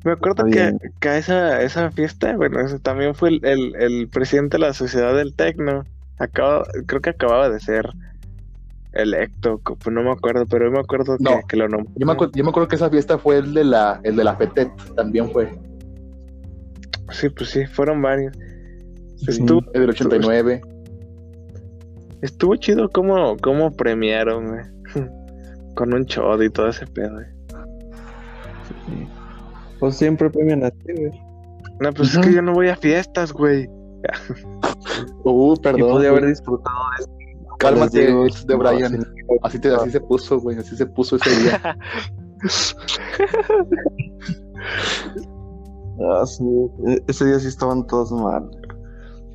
Speaker 3: me acuerdo
Speaker 1: Está
Speaker 3: que, a esa, esa fiesta, bueno, también fue el, el, el presidente de la sociedad del Tecno. Acaba, creo que acababa de ser electo, pues no me acuerdo, pero yo me acuerdo que,
Speaker 2: No.
Speaker 3: que lo nombró.
Speaker 2: Yo me, acu- yo me acuerdo que esa fiesta fue el de la, el de la FETET, también fue.
Speaker 3: Sí, pues sí, fueron varios.
Speaker 1: Sí.
Speaker 3: Estuvo,
Speaker 2: El del 89.
Speaker 3: estuvo chido cómo, cómo premiaron, güey. Con un chod y todo ese pedo, güey.
Speaker 1: Sí. Pues siempre premian así, güey.
Speaker 3: No, pues es que yo no voy a fiestas, güey.
Speaker 2: Uh,
Speaker 1: Y
Speaker 2: perdón.
Speaker 1: podía haber disfrutado de eso.
Speaker 2: Cálmate,
Speaker 1: digo,
Speaker 2: de
Speaker 1: no,
Speaker 2: Brian.
Speaker 1: así-
Speaker 2: Así, te, así se puso, güey. Así se puso ese día.
Speaker 1: Ah, sí, e- Ese día sí estaban todos mal.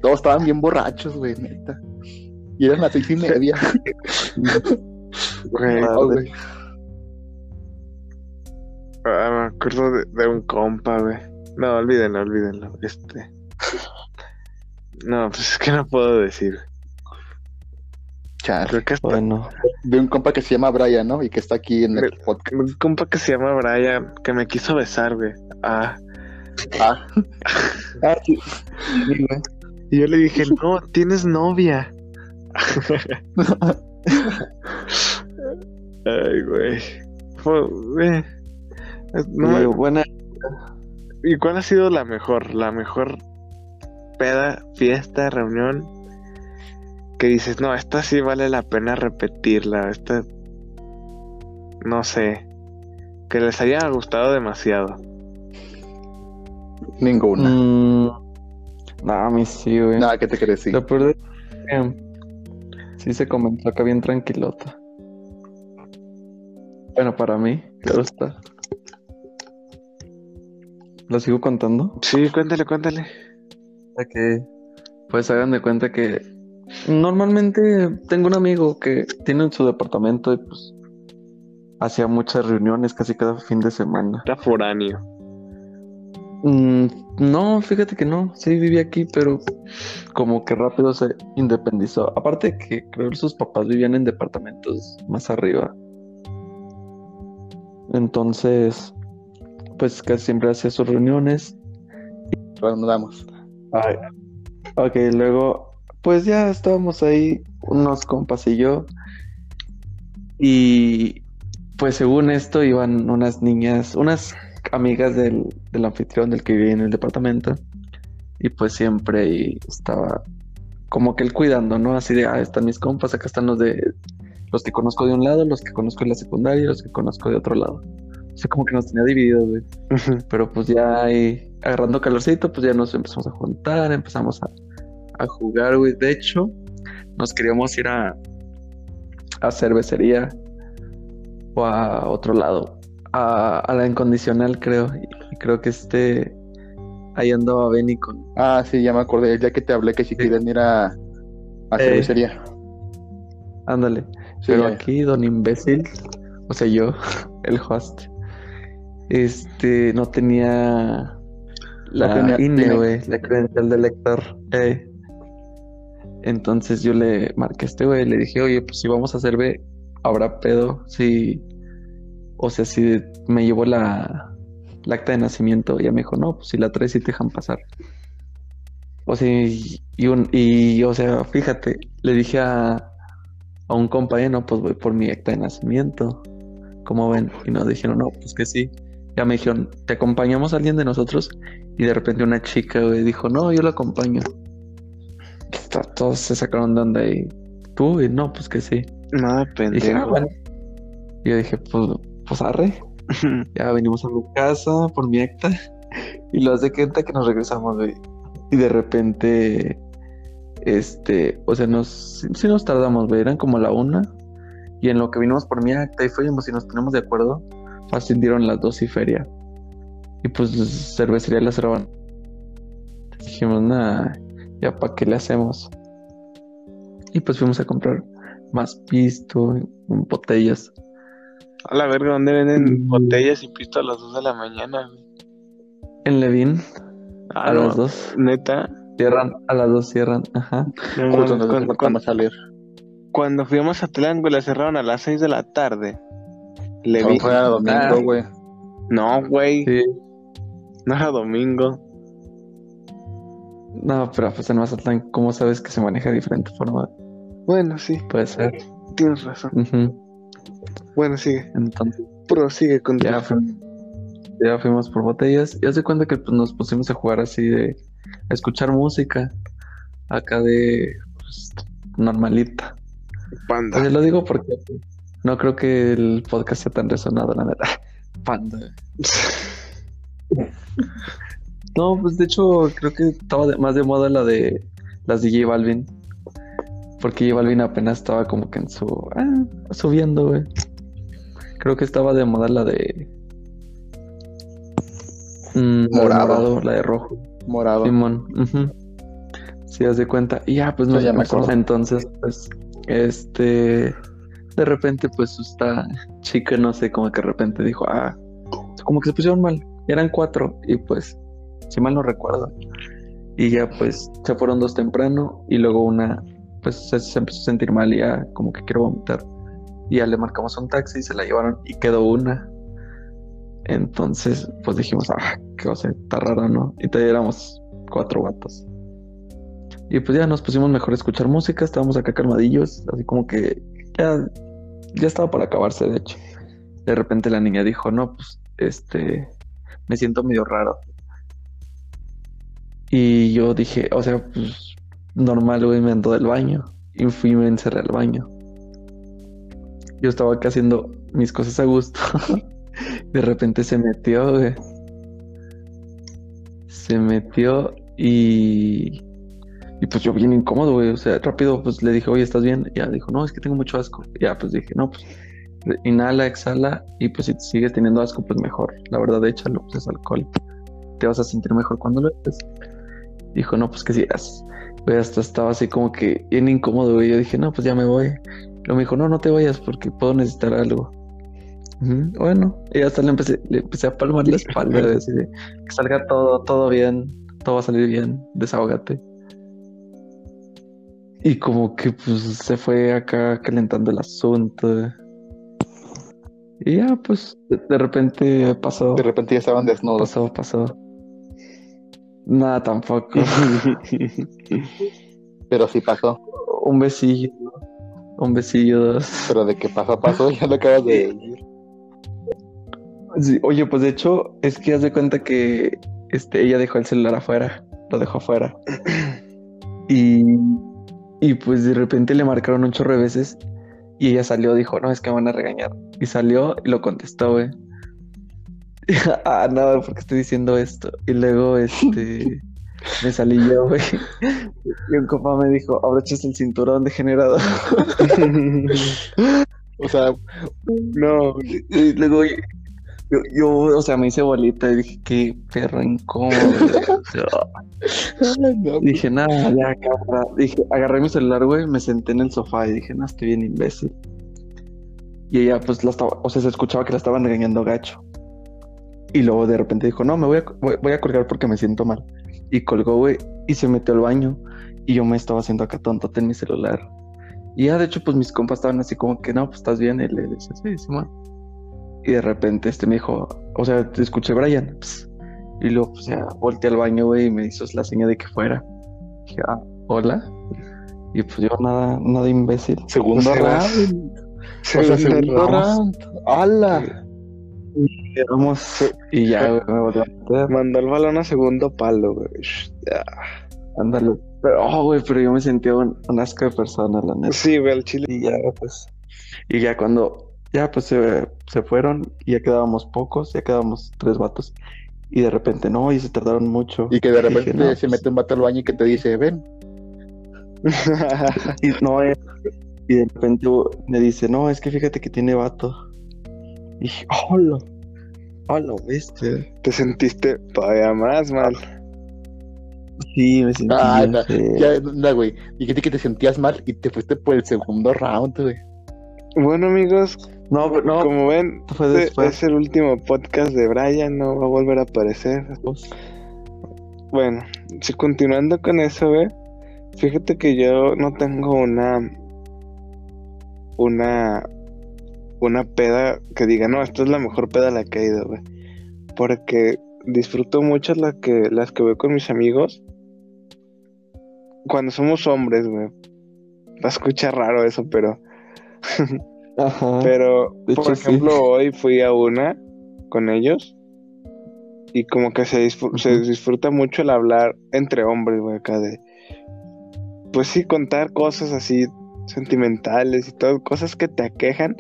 Speaker 2: Todos estaban bien borrachos, güey, neta. Y eran las seis y media.
Speaker 3: Güey,
Speaker 2: Oh, güey.
Speaker 3: ah, me acuerdo de, de un compa, güey. No, olvídenlo, olvídenlo. Este. No, pues es que no puedo decir.
Speaker 2: Chale.
Speaker 3: Creo que hasta
Speaker 1: Bueno,
Speaker 2: De un compa que se llama Brian, ¿no? Y que está aquí en el podcast.
Speaker 3: un compa que se llama Brian, que me quiso besar, güey. Ah,
Speaker 2: Ah,
Speaker 1: ah, sí. Sí, güey.
Speaker 3: y yo le dije, no, tienes novia. Ay, güey. Fue, güey. No
Speaker 1: Sí, buena.
Speaker 3: ¿Y cuál ha sido la mejor? La mejor peda, fiesta, reunión. Que dices, no, esta sí vale la pena repetirla. Esta. No sé. Que les haya gustado demasiado.
Speaker 2: ninguna.
Speaker 1: Mm, no, a mí sí, güey.
Speaker 2: Nada, ¿qué te crees? Sí.
Speaker 1: Lo peor de que sí se comenzó acá bien tranquilota. Bueno, para mí, claro está. ¿Lo sigo contando?
Speaker 3: Sí, cuéntale, cuéntale.
Speaker 1: Para que pues hagan de cuenta que normalmente tengo un amigo que tiene en su departamento y pues hacía muchas reuniones casi cada fin de semana.
Speaker 3: Era foráneo.
Speaker 1: Mm, no, fíjate que no, sí vivía aquí, pero como que rápido se independizó. Aparte que creo que sus papás vivían en departamentos más arriba. Entonces, pues casi siempre hacía sus reuniones.
Speaker 2: Bueno, nos damos.
Speaker 1: Ay, ok, luego, pues ya estábamos ahí, unos compas y yo. Y pues según esto iban unas niñas, unas amigas del, del anfitrión del que vivía en el departamento. Y pues siempre ahí estaba como que él cuidando, ¿no? Así de, ah, están mis compas, acá están los de los que conozco de un lado, los que conozco en la secundaria, los que conozco de otro lado. O sea, como que nos tenía divididos, güey. Pero pues ya ahí agarrando calorcito, pues ya nos empezamos a juntar, empezamos a, a jugar, güey. De hecho, nos queríamos ir a, a cervecería o a otro lado, a, a la incondicional, creo. Y, creo que este, ahí andaba Benny con...
Speaker 2: Ah, sí, ya me acordé. El día que te hablé que si quieren ir a, a
Speaker 1: Eh,
Speaker 2: cervecería.
Speaker 1: Ándale.
Speaker 2: Sí,
Speaker 1: Pero
Speaker 2: ya.
Speaker 1: aquí, don imbécil, o sea, yo, el host, este, no tenía la
Speaker 2: No tenía
Speaker 1: INE,
Speaker 2: INE.
Speaker 1: güey, la credencial de lector. Eh, Entonces yo le marqué a este güey, le dije, oye, pues si vamos a hacer B, habrá pedo, si, o sea, si me llevo la, la acta de nacimiento, y ella me dijo, no, pues si la traes sí te dejan pasar. O sea, y, un, y, o sea, fíjate, le dije a, a un compañero, no, pues voy por mi acta de nacimiento, como ven? Y nos dijeron, no, pues que sí. Ya me dijeron, ¿te acompañamos a alguien de nosotros? Y de repente una chica, güey, dijo, no, yo la acompaño. To- Todos se sacaron de onda y tú, y no, pues que sí.
Speaker 3: Nada,
Speaker 1: Y dije, ah,
Speaker 3: pendejo.
Speaker 1: bueno. Y yo dije, pues, pues arre. Ya venimos a mi casa por mi acta. Y lo hace cuenta que nos regresamos, güey. Y de repente, este, o sea, nos, sí nos tardamos, güey. Eran como la una. Y en lo que vinimos por mi acta y fuimos y nos ponemos de acuerdo, fácil dieron las dos y feria. Y pues cervecería la cerraban. Dijimos, nada, ya para qué le hacemos. Y pues fuimos a comprar más pisto, botellas.
Speaker 3: A la verga, ¿dónde venden
Speaker 1: Mm.
Speaker 3: botellas y pisto a las 2 de la mañana? güey?
Speaker 1: En Levin,
Speaker 3: Ah,
Speaker 1: a
Speaker 3: no,
Speaker 1: las dos.
Speaker 3: Neta.
Speaker 1: Cierran, a las dos cierran, ajá.
Speaker 3: No,
Speaker 2: Justo donde
Speaker 3: cuando,
Speaker 2: a salir.
Speaker 3: cuando fuimos a Tlán, güey, la cerraron a las 6 de la tarde. Le vi.
Speaker 2: No, fue a domingo,
Speaker 1: Ah.
Speaker 2: güey.
Speaker 3: No, güey.
Speaker 1: Sí.
Speaker 3: No era domingo.
Speaker 1: No, pero pues en Mazatlán, ¿cómo sabes que se maneja de diferente forma?
Speaker 3: Bueno, sí,
Speaker 1: Puede ser.
Speaker 3: tienes razón.
Speaker 1: Ujú.
Speaker 3: Bueno, sigue.
Speaker 1: Entonces,
Speaker 3: Prosigue con
Speaker 1: ya, fu- ya fuimos por botellas. Y hace cuenta que pues, nos pusimos a jugar así de. a escuchar música. Acá de. pues, normalita.
Speaker 3: panda.
Speaker 1: Sea, lo digo porque pues, no creo que el podcast sea tan resonado, la neta. Panda. No, pues de hecho creo que estaba de- más de moda la de las de J Balvin. Porque J Balvin apenas estaba como que en su... ah, subiendo, güey. Creo que estaba de moda la de... mm, de
Speaker 2: Morado.
Speaker 1: la de rojo.
Speaker 2: Morado.
Speaker 1: Simón. Sí, haz de cuenta. Y ya, pues no
Speaker 2: ya me acordé.
Speaker 1: Entonces, pues, este... De repente, pues, esta chica, no sé, como que de repente dijo, ah, como que se pusieron mal. Eran cuatro. Y pues, si mal no recuerdo. Y ya, pues, se fueron dos temprano. Y luego una, pues, se, empezó a sentir mal y ya, como que quiero vomitar. Y ya le marcamos un taxi y se la llevaron. Y quedó una. Entonces, pues dijimos, ah, qué cosa, está raro, ¿no? Y todavía éramos cuatro gatos. Y pues ya nos pusimos mejor a escuchar música, estábamos acá calmadillos, así como que ya, ya estaba para acabarse, de hecho. De repente la niña dijo, no, pues, este, me siento medio raro. Y yo dije, o sea, pues, normal, güey, me ando del baño. Y fui y me encerré al baño. Yo estaba acá haciendo mis cosas a gusto. De repente se metió, güey. Se metió y... Y pues yo bien incómodo, güey. O sea, rápido pues le dije, oye, ¿estás bien? Y ya dijo, no, es que tengo mucho asco. Ya pues dije, no, pues inhala, exhala. Y pues si sigues teniendo asco, pues mejor. La verdad, échalo, pues es alcohol. Te vas a sentir mejor cuando lo eches. Dijo, no, pues que si haces. Güey, hasta estaba así como que bien incómodo, güey. Yo dije, no, pues ya me voy. Luego me dijo, no, no te vayas porque puedo necesitar algo. Bueno, y hasta le empecé, le empecé a palmar la espalda, güey, así de que salga todo, todo bien, todo va a salir bien, desahógate. Y como que pues se fue acá calentando el asunto. Y ya, pues, de repente pasó,
Speaker 2: De repente ya estaban desnudos.
Speaker 1: pasó, pasó. Nada, tampoco.
Speaker 2: Pero sí pasó.
Speaker 1: Un besillo, un besillo, dos.
Speaker 2: Pero de que pasó, pasó, ya lo acabas de decir.
Speaker 1: Sí, oye, pues de hecho, es que haz de cuenta que este, ella dejó el celular afuera, lo dejó afuera. Y, y pues de repente le marcaron un chorro de veces y ella salió, dijo, no, es que me van a regañar. Y salió y lo contestó, güey. ah, no, ¿por qué estoy diciendo esto? Y luego, este, me salí yo, güey. Y un compa me dijo, abrochas el cinturón de generador.
Speaker 2: O sea,
Speaker 3: no,
Speaker 1: Y luego yo, o sea, me hice bolita y dije, qué perro incómodo.
Speaker 2: No,
Speaker 1: dije, nada, ya, cabra. Dije, agarré mi celular, güey, me senté en el sofá y dije, no, estoy bien imbécil. Y ella, pues, la estaba, o sea, se escuchaba que la estaban regañando gacho. Y luego de repente dijo, no, me voy a, voy, voy a colgar porque me siento mal. Y colgó, güey, y se metió al baño. Y yo me estaba haciendo acá tonto en mi celular. Y ya, de hecho, pues mis compas estaban así como que, no, pues estás bien. Y le decía, sí, sí, man. Y de repente este me dijo, o sea, te escuché Brian. Ps. Y luego, pues ya, volteé al baño, güey, y me hizo la señal de que fuera. Dije, ah, hola. Y pues yo nada, nada imbécil.
Speaker 2: Segundo round. Segundo round. ¡Hala!
Speaker 1: Llegamos y ya, güey, me a meter.
Speaker 3: Mandó el balón a segundo palo, güey.
Speaker 1: Ándale. Pero, oh, güey, pero yo me sentía un, un asco de persona, la neta.
Speaker 3: Sí, güey, el chile.
Speaker 1: Y ya, pues. Y ya cuando, ya, pues se, se fueron y ya quedábamos pocos, ya quedábamos tres vatos. Y de repente, no, y se tardaron mucho.
Speaker 2: Y que de
Speaker 1: Dije,
Speaker 2: repente
Speaker 1: no,
Speaker 2: se
Speaker 1: pues,
Speaker 2: mete un vato al baño y que te dice, ven.
Speaker 1: Y, no, eh, y de repente me dice, no, es que fíjate que tiene vato. Y dije, hola, hola, bestia.
Speaker 3: Te sentiste todavía más mal.
Speaker 1: Sí, me sentí.
Speaker 2: Ah, no, ya, no, güey. Dijiste que te sentías mal y te fuiste por el segundo round, güey.
Speaker 3: Bueno, amigos,
Speaker 1: No, pero no,
Speaker 3: como ven,
Speaker 1: fue
Speaker 3: este
Speaker 1: después.
Speaker 3: es el último podcast de Brian, no va a volver a aparecer. Bueno, si continuando con eso, güey, fíjate que yo no tengo una una una peda que diga, no, esta es la mejor peda a la que he ido, güey. Porque disfruto mucho la que, las que voy con mis amigos cuando somos hombres, güey. Va a escuchar raro eso, pero
Speaker 1: Ajá.
Speaker 3: pero, por
Speaker 1: hecho, sí.
Speaker 3: ejemplo, hoy fui a una con ellos y como que se, disfr- se disfruta mucho el hablar entre hombres, güey, acá de... Pues sí, contar cosas así sentimentales y todo, cosas que te aquejan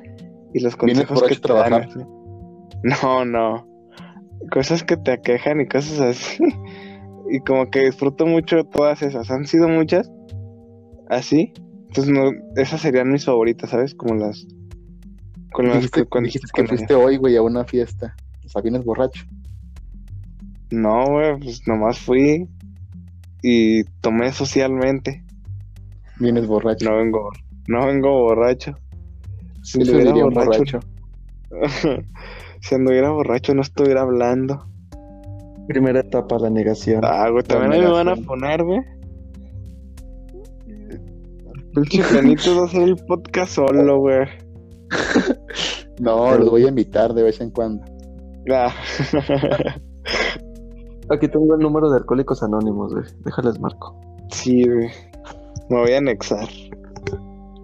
Speaker 3: y los
Speaker 2: ¿Vienes
Speaker 3: consejos que te dan. así. No, no. Cosas que te aquejan y cosas así. y como que disfruto mucho todas esas. Han sido muchas así. Entonces, no, esas serían mis favoritas, ¿sabes? Como las... Con las
Speaker 2: Dijiste,
Speaker 3: que, con-
Speaker 2: dijiste que fuiste hoy, güey, a una fiesta. O sea, vienes borracho.
Speaker 3: No, güey, pues nomás fui y tomé socialmente.
Speaker 2: Vienes borracho.
Speaker 3: No vengo, no vengo borracho. Si
Speaker 2: Eso
Speaker 3: anduviera borracho,
Speaker 2: borracho.
Speaker 3: si anduviera borracho no estuviera hablando.
Speaker 1: Primera etapa, la negación.
Speaker 3: Ah, güey, también ahí me van a poner, güey. Pinche va a hacer el podcast solo, güey.
Speaker 2: No, los voy a invitar de vez en cuando.
Speaker 3: Ah.
Speaker 1: Aquí tengo el número de Alcohólicos Anónimos, güey. Déjales marco.
Speaker 3: sí, güey. Me voy a anexar.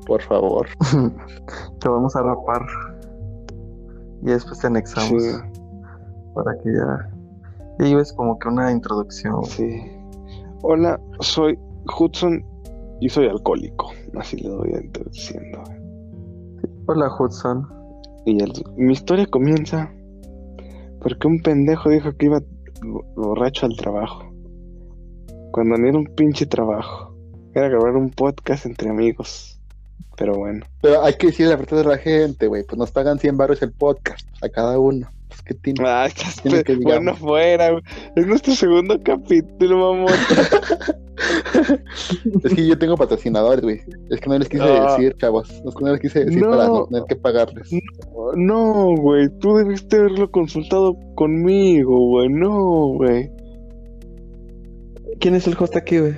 Speaker 2: Por favor.
Speaker 1: te vamos a rapar. Y después te anexamos
Speaker 3: Sí,
Speaker 1: para que ya. Ya lleves como que una introducción.
Speaker 3: sí. Hola, soy Hudson y soy alcohólico. Así le doy introduciendo, güey.
Speaker 1: Hola, Hudson.
Speaker 3: Y el- mi historia comienza porque un pendejo dijo que iba bo- borracho al trabajo. Cuando ni era un pinche trabajo. Era grabar un podcast entre amigos. Pero bueno.
Speaker 2: Pero hay que decirle la verdad a la gente, güey. Pues nos pagan 100 baros el podcast a cada uno. Pues que tiene.
Speaker 3: Ah, estás
Speaker 2: Tiene que digamos.
Speaker 3: bueno fuera. güey. Es nuestro segundo capítulo, mamón.
Speaker 2: Es que yo tengo patrocinadores, güey. Es que no les quise
Speaker 3: Ah.
Speaker 2: decir, chavos. Es que no les quise decir
Speaker 3: No.
Speaker 2: para no tener que pagarles.
Speaker 3: No, güey. Tú debiste haberlo consultado conmigo, güey. No, güey.
Speaker 1: ¿Quién es el host aquí, güey?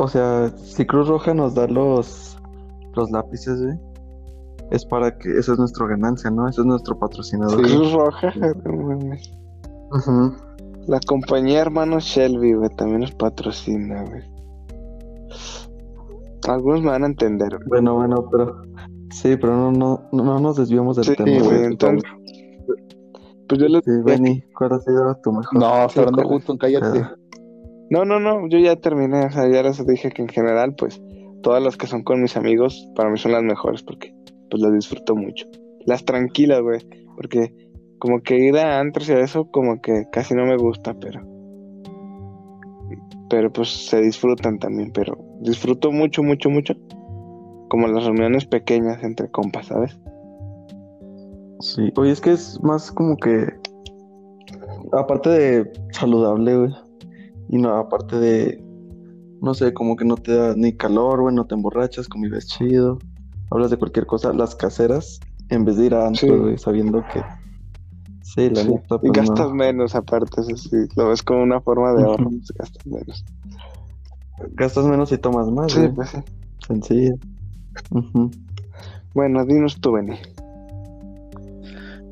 Speaker 1: O sea, si Cruz Roja nos da los, los lápices, güey, es para que eso es nuestra ganancia, ¿no? Eso es nuestro patrocinador.
Speaker 3: Cruz Roja. mames.
Speaker 1: Ujú.
Speaker 3: La compañía hermano Shelby, güey, también nos patrocina, güey. Algunos me van a entender, güey.
Speaker 1: Bueno, bueno, pero. Sí, pero no, no, no, no nos desviamos del
Speaker 3: Sí,
Speaker 1: tema,
Speaker 3: güey,
Speaker 1: güey.
Speaker 3: entonces. Pues yo les.
Speaker 1: Sí, Benny, ¿cuál ha sido tu mejor?
Speaker 2: No,
Speaker 1: ¿cuál?
Speaker 2: Hudson, cállate.
Speaker 1: Ah.
Speaker 3: No, no, no, yo ya terminé. O sea, ya les dije que en general, pues, todas las que son con mis amigos, para mí son las mejores porque, pues, las disfruto mucho. Las tranquilas, güey, porque como que ir a antros y a eso, como que casi no me gusta, pero. Pero pues se disfrutan también, pero disfruto mucho, mucho, mucho. Como las reuniones pequeñas entre compas, ¿sabes?
Speaker 1: Sí, oye, es que es más como que. Aparte de saludable, güey. Y no, aparte de. No sé, como que no te da ni calor, güey, no te emborrachas, convives chido. Hablas de cualquier cosa, las caseras, en vez de ir a antro,
Speaker 3: Sí.
Speaker 1: güey, sabiendo que. Sí, la
Speaker 3: Sí,
Speaker 1: neta,
Speaker 3: Y
Speaker 1: pues
Speaker 3: gastas
Speaker 1: no.
Speaker 3: menos aparte, eso sí, lo ves como una forma de ahorro, pues, gastas menos.
Speaker 1: gastas menos y tomas más,
Speaker 3: Sí,
Speaker 1: güey.
Speaker 3: pues sí.
Speaker 1: Sencillo.
Speaker 3: Bueno, dinos tú, Benny.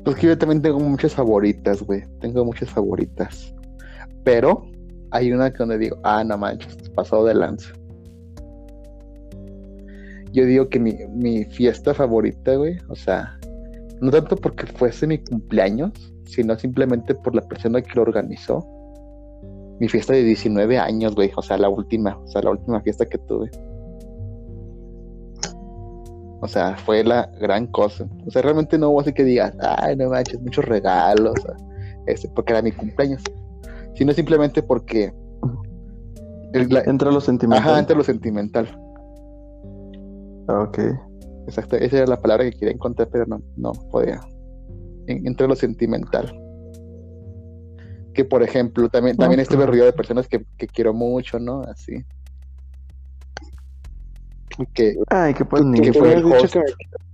Speaker 2: Pues que yo también tengo muchas favoritas, güey. Tengo muchas favoritas. Pero hay una que donde digo, ah, no manches, pasado de lanza. Yo digo que mi, mi fiesta favorita, güey, o sea, no tanto porque fuese mi cumpleaños, sino simplemente por la persona que lo organizó. Mi fiesta de 19 años, güey, o sea, la última, o sea, la última fiesta que tuve. O sea, fue la gran cosa. O sea, realmente no hubo así que digas, ay, no manches, muchos regalos, o este, porque era mi cumpleaños. Sino simplemente porque. el- la-
Speaker 1: Entra lo sentimental.
Speaker 2: ajá, entre lo sentimental.
Speaker 1: Ok.
Speaker 2: Exacto, esa era la palabra que quería encontrar, pero no, no podía. En- entre lo sentimental. Que por ejemplo, también, también estuve
Speaker 1: claro.
Speaker 2: rodeado de personas que, que quiero mucho, ¿no? Así. Que,
Speaker 1: Ay, qué
Speaker 2: que
Speaker 1: bonito.
Speaker 2: fue
Speaker 3: me
Speaker 2: el
Speaker 3: has dicho
Speaker 2: host.
Speaker 3: que me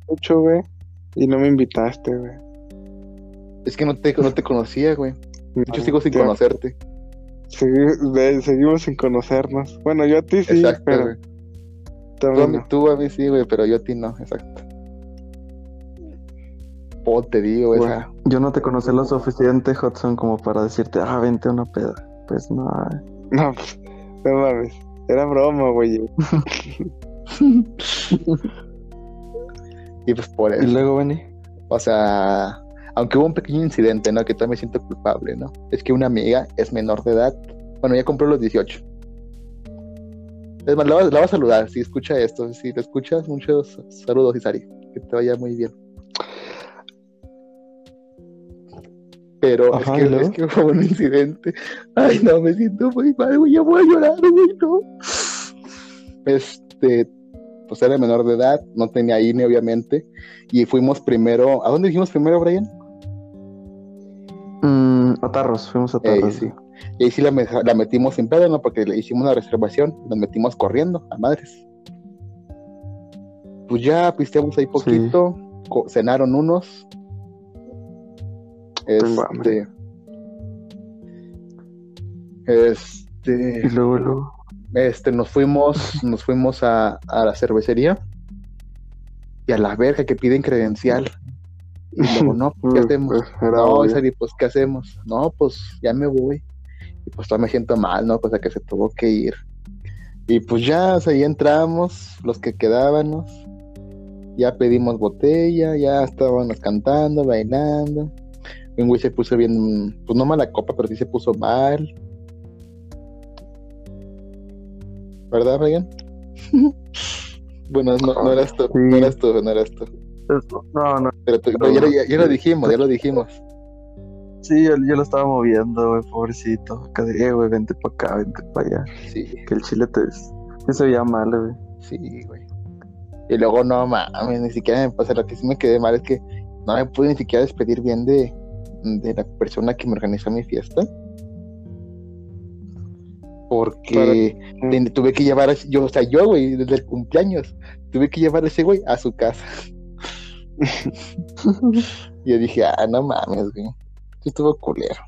Speaker 3: mucho, güey. Y no me invitaste, güey.
Speaker 2: es que no te, no te conocía, güey. De hecho, sigo sin conocerte.
Speaker 3: de- seguimos sin conocernos. Bueno, yo a ti sí,
Speaker 2: Exacto,
Speaker 3: pero tú no.
Speaker 2: tú a mí sí, güey, pero yo a ti no, exacto. Po, te digo, esa.
Speaker 1: Yo no te conocí lo suficiente, Hudson, como para decirte, ah, vente a una peda. Pues no.
Speaker 3: No, pues, no mames. Era broma, güey.
Speaker 2: Y pues por
Speaker 1: Y
Speaker 2: eso.
Speaker 1: luego, Benny.
Speaker 2: O sea, aunque hubo un pequeño incidente, ¿no? Que todavía me siento culpable, ¿no? Es que una amiga es menor de edad. Bueno, ya compró los 18. Es más, la va, la va a saludar si escucha esto. Si te escuchas, muchos saludos, Isari. Que te vaya muy bien. Pero
Speaker 1: Ajá, ¿y
Speaker 2: es, que, es que hubo un incidente. Ay, no, me siento muy mal, güey. Ya voy a llorar, güey, no. Este, pues era menor de edad, no tenía INE, obviamente. Y fuimos primero. ¿A dónde dijimos primero, Brian?
Speaker 1: A Tarros, fuimos a Tarros.
Speaker 2: sí. Y ahí sí la, me- la metimos sin pedo, ¿no? Porque le hicimos una reservación, nos metimos corriendo a madres. Pues ya pisteamos ahí poquito, cenaron unos. Este. Este.
Speaker 1: Y luego, luego.
Speaker 2: Este, nos fuimos, nos fuimos a, a la cervecería. Y a la verga que piden credencial. Y luego, no, ¿qué hacemos?
Speaker 3: Pues,
Speaker 2: No. Isari, pues, ¿qué hacemos? No, pues, ya me voy. Y pues, todavía me siento mal, ¿no? Pues, a que se tuvo que ir. Y pues ya, o sea, ya entramos, los que quedábamos. Ya pedimos botella, ya estábamos cantando, bailando. Un güey se puso bien, pues no mala copa, pero sí se puso mal. ¿Verdad, Ryan? bueno, no, no eras tú, no eras tú, no eras tú.
Speaker 1: No, no.
Speaker 2: Pero, tú- pero ya, lo- ya- ya lo dijimos, ya lo dijimos.
Speaker 1: Sí, yo, yo lo estaba moviendo, güey, pobrecito. Acá de, eh, güey, vente para acá, vente para allá.
Speaker 2: Sí.
Speaker 1: Que el chile te. Se veía mal, güey.
Speaker 2: Sí, güey. Y luego, no mames, ni siquiera me pasa. Lo que sí me quedé mal es que no me pude ni siquiera despedir bien de, de la persona que me organizó mi fiesta. Porque tuve que llevar, a, yo, o sea, yo, güey, desde el cumpleaños, tuve que llevar a ese güey a su casa. Y yo dije, ah, no mames, güey. Estuvo culero.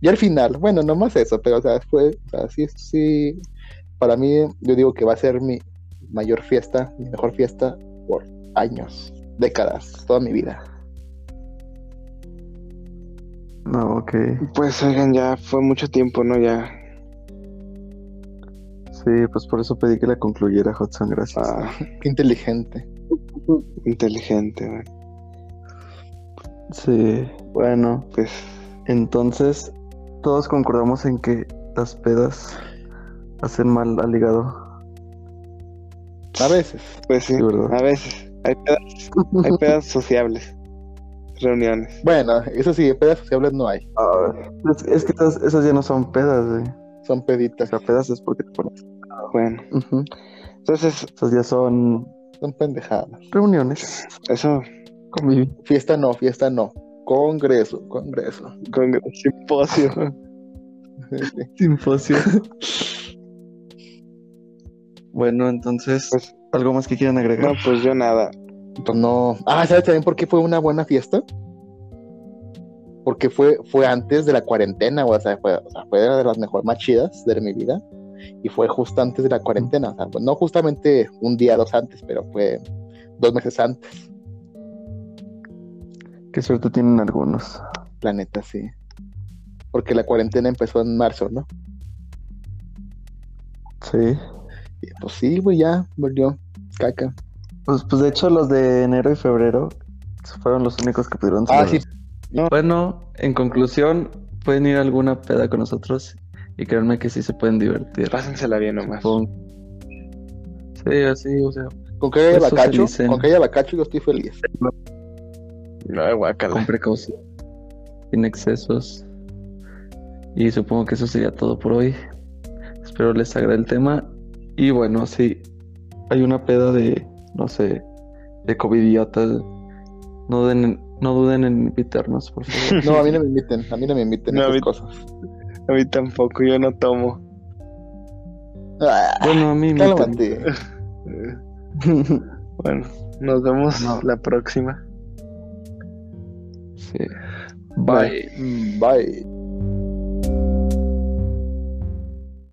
Speaker 2: y al final, bueno, no más eso, pero, o sea, fue, o sea, sí, sí, para mí, yo digo que va a ser mi mayor fiesta, mi mejor fiesta por años, décadas, toda mi vida.
Speaker 1: No, ok.
Speaker 3: Pues oigan, ya fue mucho tiempo, ¿no? Ya.
Speaker 1: Sí, pues por eso pedí que la concluyera, Hudson, gracias.
Speaker 3: Ah,
Speaker 2: Qué inteligente.
Speaker 3: Inteligente, güey.
Speaker 1: Sí, bueno,
Speaker 3: Pues
Speaker 1: entonces todos concordamos en que las pedas hacen mal al hígado.
Speaker 2: A veces.
Speaker 3: Pues sí,
Speaker 1: Sí, ¿verdad?
Speaker 3: a veces. Hay pedas, hay pedas sociables. Reuniones.
Speaker 2: Bueno, eso sí, pedas sociables no hay,
Speaker 1: Es, es que esas, esas ya no son pedas, güey.
Speaker 2: son
Speaker 1: O
Speaker 2: peditas,
Speaker 1: sea, pedas es porque te pones.
Speaker 3: Bueno, entonces,
Speaker 1: Esas ya son
Speaker 2: son pendejadas.
Speaker 1: reuniones.
Speaker 3: eso,
Speaker 1: Convivi.
Speaker 2: Fiesta no, fiesta no. Congreso, congreso.
Speaker 3: con simposio.
Speaker 1: Simposio. bueno, entonces,
Speaker 3: Pues-
Speaker 1: ¿algo más que quieran agregar?
Speaker 3: No, pues yo nada.
Speaker 2: Pues no. Ah, ¿sabes también por qué fue una buena fiesta? porque fue, fue antes de la cuarentena, o sea, fue, o sea, fue de las mejores más chidas de mi vida. Y fue justo antes de la cuarentena, o sea, pues, no justamente un día, dos antes, pero fue dos meses antes.
Speaker 1: Qué suerte tienen algunos.
Speaker 2: La neta, sí. Porque la cuarentena empezó en marzo, ¿no?
Speaker 1: Sí.
Speaker 2: Y pues sí, güey, ya volvió caca.
Speaker 1: Pues, pues de hecho los de enero y febrero fueron los únicos que pudieron
Speaker 2: Ah, sí.
Speaker 1: Bueno, en conclusión, pueden ir a alguna peda con nosotros y créanme que sí se pueden divertir.
Speaker 3: Pásensela bien nomás.
Speaker 1: Supongo. Sí, así, o sea,
Speaker 2: Con que haya
Speaker 1: Eso
Speaker 2: bacacho, con que haya bacacho yo estoy feliz.
Speaker 3: No, guácala.
Speaker 1: con precaución, sin excesos. Y supongo que eso sería todo por hoy. Espero les agrade el tema. Y bueno, si hay una peda de, no sé, de covidiota, no, den- no duden en invitarnos, por favor.
Speaker 2: No, a mí no me inviten, a mí no me inviten
Speaker 3: No, a
Speaker 2: esas
Speaker 3: mí-
Speaker 2: cosas.
Speaker 3: A mí tampoco, yo no tomo.
Speaker 2: Ah,
Speaker 1: bueno, a mí
Speaker 2: cálmate.
Speaker 3: Eh, Bueno, nos vemos
Speaker 1: No.
Speaker 3: la próxima.
Speaker 1: sí. Bye.
Speaker 2: Bye.